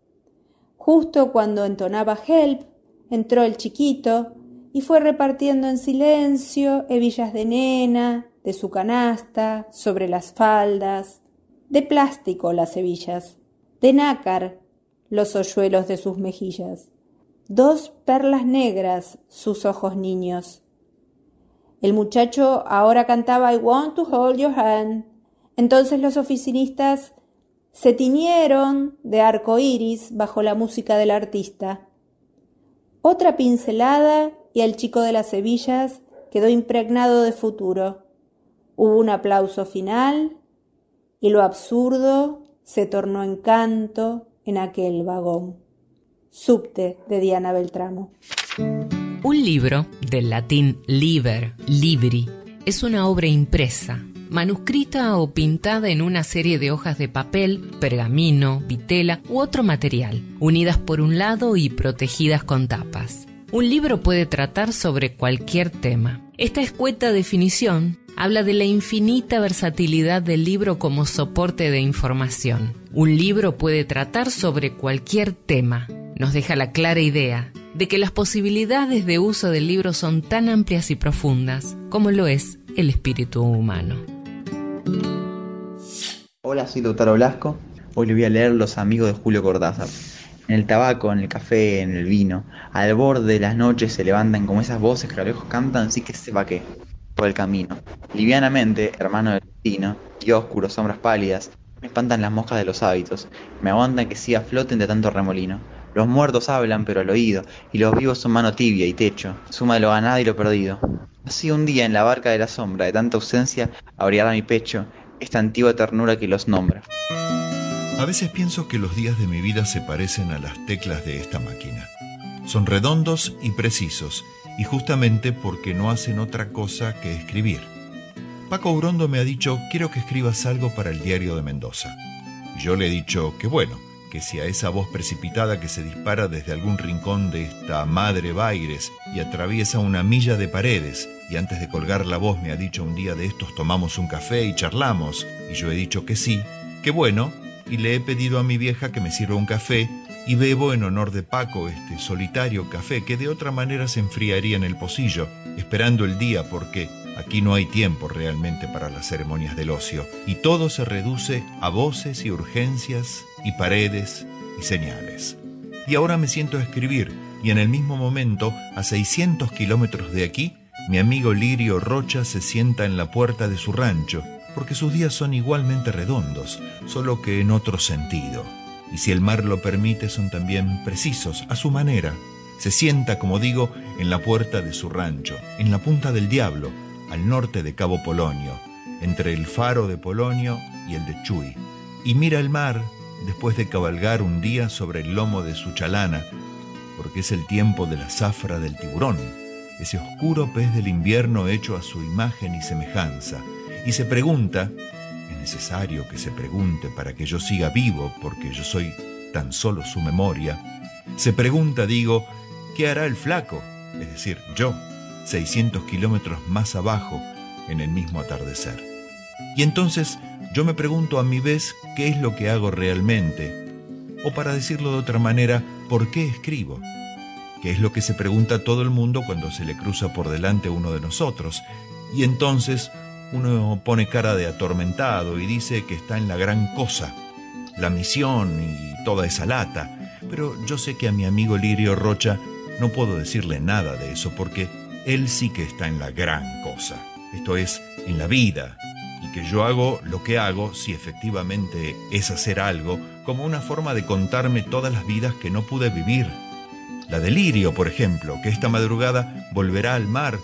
Justo cuando entonaba Help, entró el chiquito y fue repartiendo en silencio hebillas de nena, de su canasta, sobre las faldas, de plástico las hebillas, de nácar los hoyuelos de sus mejillas, dos perlas negras sus ojos niños. El muchacho ahora cantaba I want to hold your hand. Entonces los oficinistas se tiñeron de arco iris bajo la música del artista. Otra pincelada y el chico de las hebillas quedó impregnado de futuro. Hubo un aplauso final y lo absurdo se tornó en canto en aquel vagón. Subte de Diana Beltramo. Un libro, del latín liber, libri, es una obra impresa, manuscrita o pintada en una serie de hojas de papel, pergamino, vitela u otro material, unidas por un lado y protegidas con tapas. Un libro puede tratar sobre cualquier tema. Esta escueta definición habla de la infinita versatilidad del libro como soporte de información. Un libro puede tratar sobre cualquier tema. Nos deja la clara idea de que las posibilidades de uso del libro son tan amplias y profundas como lo es el espíritu humano. Hola, soy Lautaro Blasco. Hoy le voy a leer Los amigos de Julio Cortázar. En el tabaco, en el café, en el vino, al borde de las noches se levantan como esas voces que a lo lejos cantan, sí que sepa qué, por el camino. Livianamente, hermano del destino, y oscuros sombras pálidas, me espantan las moscas de los hábitos, me aguantan que siga floten de tanto remolino. Los muertos hablan pero al oído, y los vivos son mano tibia y techo, suma de lo ganado y lo perdido. Así un día en la barca de la sombra, de tanta ausencia, abrirá mi pecho esta antigua ternura que los nombra. A veces pienso que los días de mi vida se parecen a las teclas de esta máquina. Son redondos y precisos, y justamente porque no hacen otra cosa que escribir. Paco Urondo me ha dicho, quiero que escribas algo para el diario de Mendoza. Yo le he dicho que bueno, que si a esa voz precipitada que se dispara desde algún rincón de esta madre Baires y atraviesa una milla de paredes, y antes de colgar la voz me ha dicho un día de estos tomamos un café y charlamos, y yo he dicho que sí, que bueno, y le he pedido a mi vieja que me sirva un café. Y bebo en honor de Paco este solitario café que de otra manera se enfriaría en el pocillo, esperando el día porque aquí no hay tiempo realmente para las ceremonias del ocio. Y todo se reduce a voces y urgencias y paredes y señales. Y ahora me siento a escribir y en el mismo momento, a 600 kilómetros de aquí, mi amigo Lirio Rocha se sienta en la puerta de su rancho, porque sus días son igualmente redondos, solo que en otro sentido. Y si el mar lo permite, son también precisos, a su manera. Se sienta, como digo, en la puerta de su rancho, en la punta del diablo, al norte de Cabo Polonio, entre el faro de Polonio y el de Chuy, y mira el mar después de cabalgar un día sobre el lomo de su chalana, porque es el tiempo de la zafra del tiburón, ese oscuro pez del invierno hecho a su imagen y semejanza, y se pregunta, es necesario que se pregunte para que yo siga vivo, porque yo soy tan solo su memoria, se pregunta, digo, ¿qué hará el flaco? Es decir, yo, 600 kilómetros más abajo, en el mismo atardecer. Y entonces yo me pregunto a mi vez qué es lo que hago realmente, o para decirlo de otra manera, ¿por qué escribo? Que es lo que se pregunta todo el mundo cuando se le cruza por delante uno de nosotros. Y entonces uno pone cara de atormentado y dice que está en la gran cosa, la misión y toda esa lata. Pero yo sé que a mi amigo Lirio Rocha no puedo decirle nada de eso porque él sí que está en la gran cosa. Esto es, en la vida, y que yo hago lo que hago, si efectivamente es hacer algo, como una forma de contarme todas las vidas que no pude vivir. La delirio, por ejemplo, que esta madrugada volverá al mar,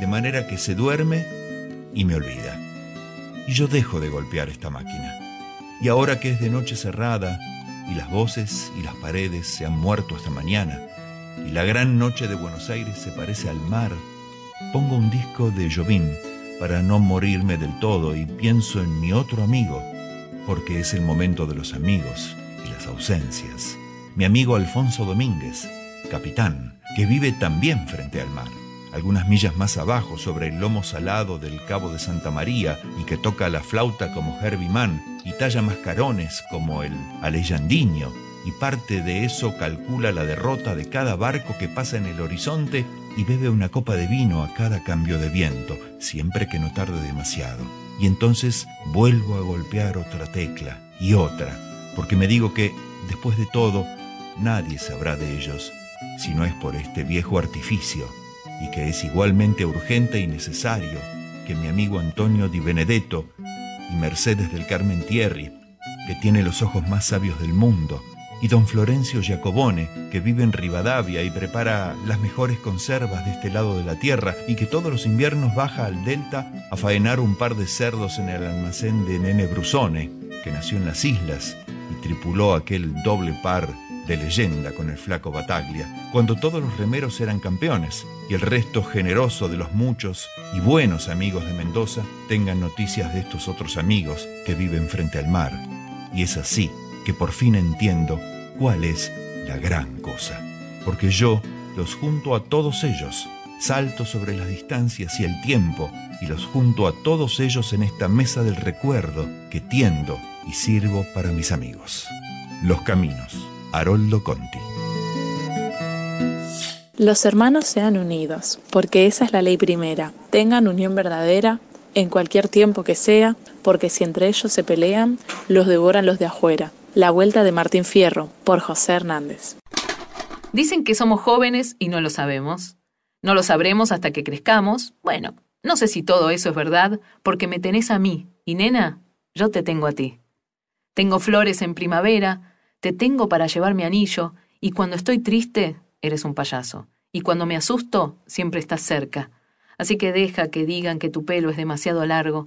de manera que se duerme y me olvida. Y yo dejo de golpear esta máquina. Y ahora que es de noche cerrada, y las voces y las paredes se han muerto esta mañana, y la gran noche de Buenos Aires se parece al mar, pongo un disco de Jobim para no morirme del todo y pienso en mi otro amigo, porque es el momento de los amigos y las ausencias. Mi amigo Alfonso Domínguez, capitán, que vive también frente al mar, algunas millas más abajo sobre el lomo salado del Cabo de Santa María y que toca la flauta como Herbie Mann y talla mascarones como el Aleyandiño y parte de eso calcula la derrota de cada barco que pasa en el horizonte y bebe una copa de vino a cada cambio de viento, siempre que no tarde demasiado. Y entonces vuelvo a golpear otra tecla y otra, porque me digo que, después de todo, nadie sabrá de ellos, si no es por este viejo artificio, y que es igualmente urgente y necesario que mi amigo Antonio Di Benedetto y Mercedes del Carmen Thierry, que tiene los ojos más sabios del mundo, y don Florencio Giacobone, que vive en Rivadavia y prepara las mejores conservas de este lado de la tierra y que todos los inviernos baja al delta a faenar un par de cerdos en el almacén de Nene Brusone, que nació en las islas y tripuló aquel doble par de leyenda con el flaco Bataglia, cuando todos los remeros eran campeones y el resto generoso de los muchos y buenos amigos de Mendoza tengan noticias de estos otros amigos que viven frente al mar. Y es así que por fin entiendo cuál es la gran cosa, porque yo los junto a todos ellos, salto sobre las distancias y el tiempo, y los junto a todos ellos en esta mesa del recuerdo que tiendo y sirvo para mis amigos. Los Caminos, Haroldo Conti. Los hermanos sean unidos, porque esa es la ley primera. Tengan unión verdadera en cualquier tiempo que sea, porque si entre ellos se pelean, los devoran los de afuera. La Vuelta de Martín Fierro, por José Hernández. Dicen que somos jóvenes y no lo sabemos. No lo sabremos hasta que crezcamos. Bueno, no sé si todo eso es verdad, porque me tenés a mí, y nena, yo te tengo a ti. Tengo flores en primavera, te tengo para llevar mi anillo, y cuando estoy triste, eres un payaso. Y cuando me asusto, siempre estás cerca. Así que deja que digan que tu pelo es demasiado largo.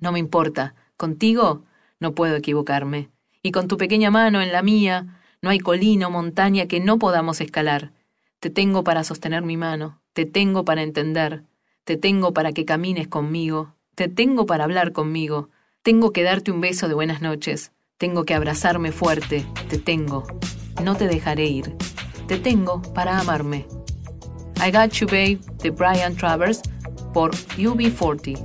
No me importa. Contigo no puedo equivocarme y con tu pequeña mano en la mía, no hay colina o montaña que no podamos escalar. Te tengo para sostener mi mano, te tengo para entender, te tengo para que camines conmigo, te tengo para hablar conmigo, tengo que darte un beso de buenas noches, tengo que abrazarme fuerte, te tengo, no te dejaré ir, te tengo para amarme. I Got You Babe de Brian Travers por UB40.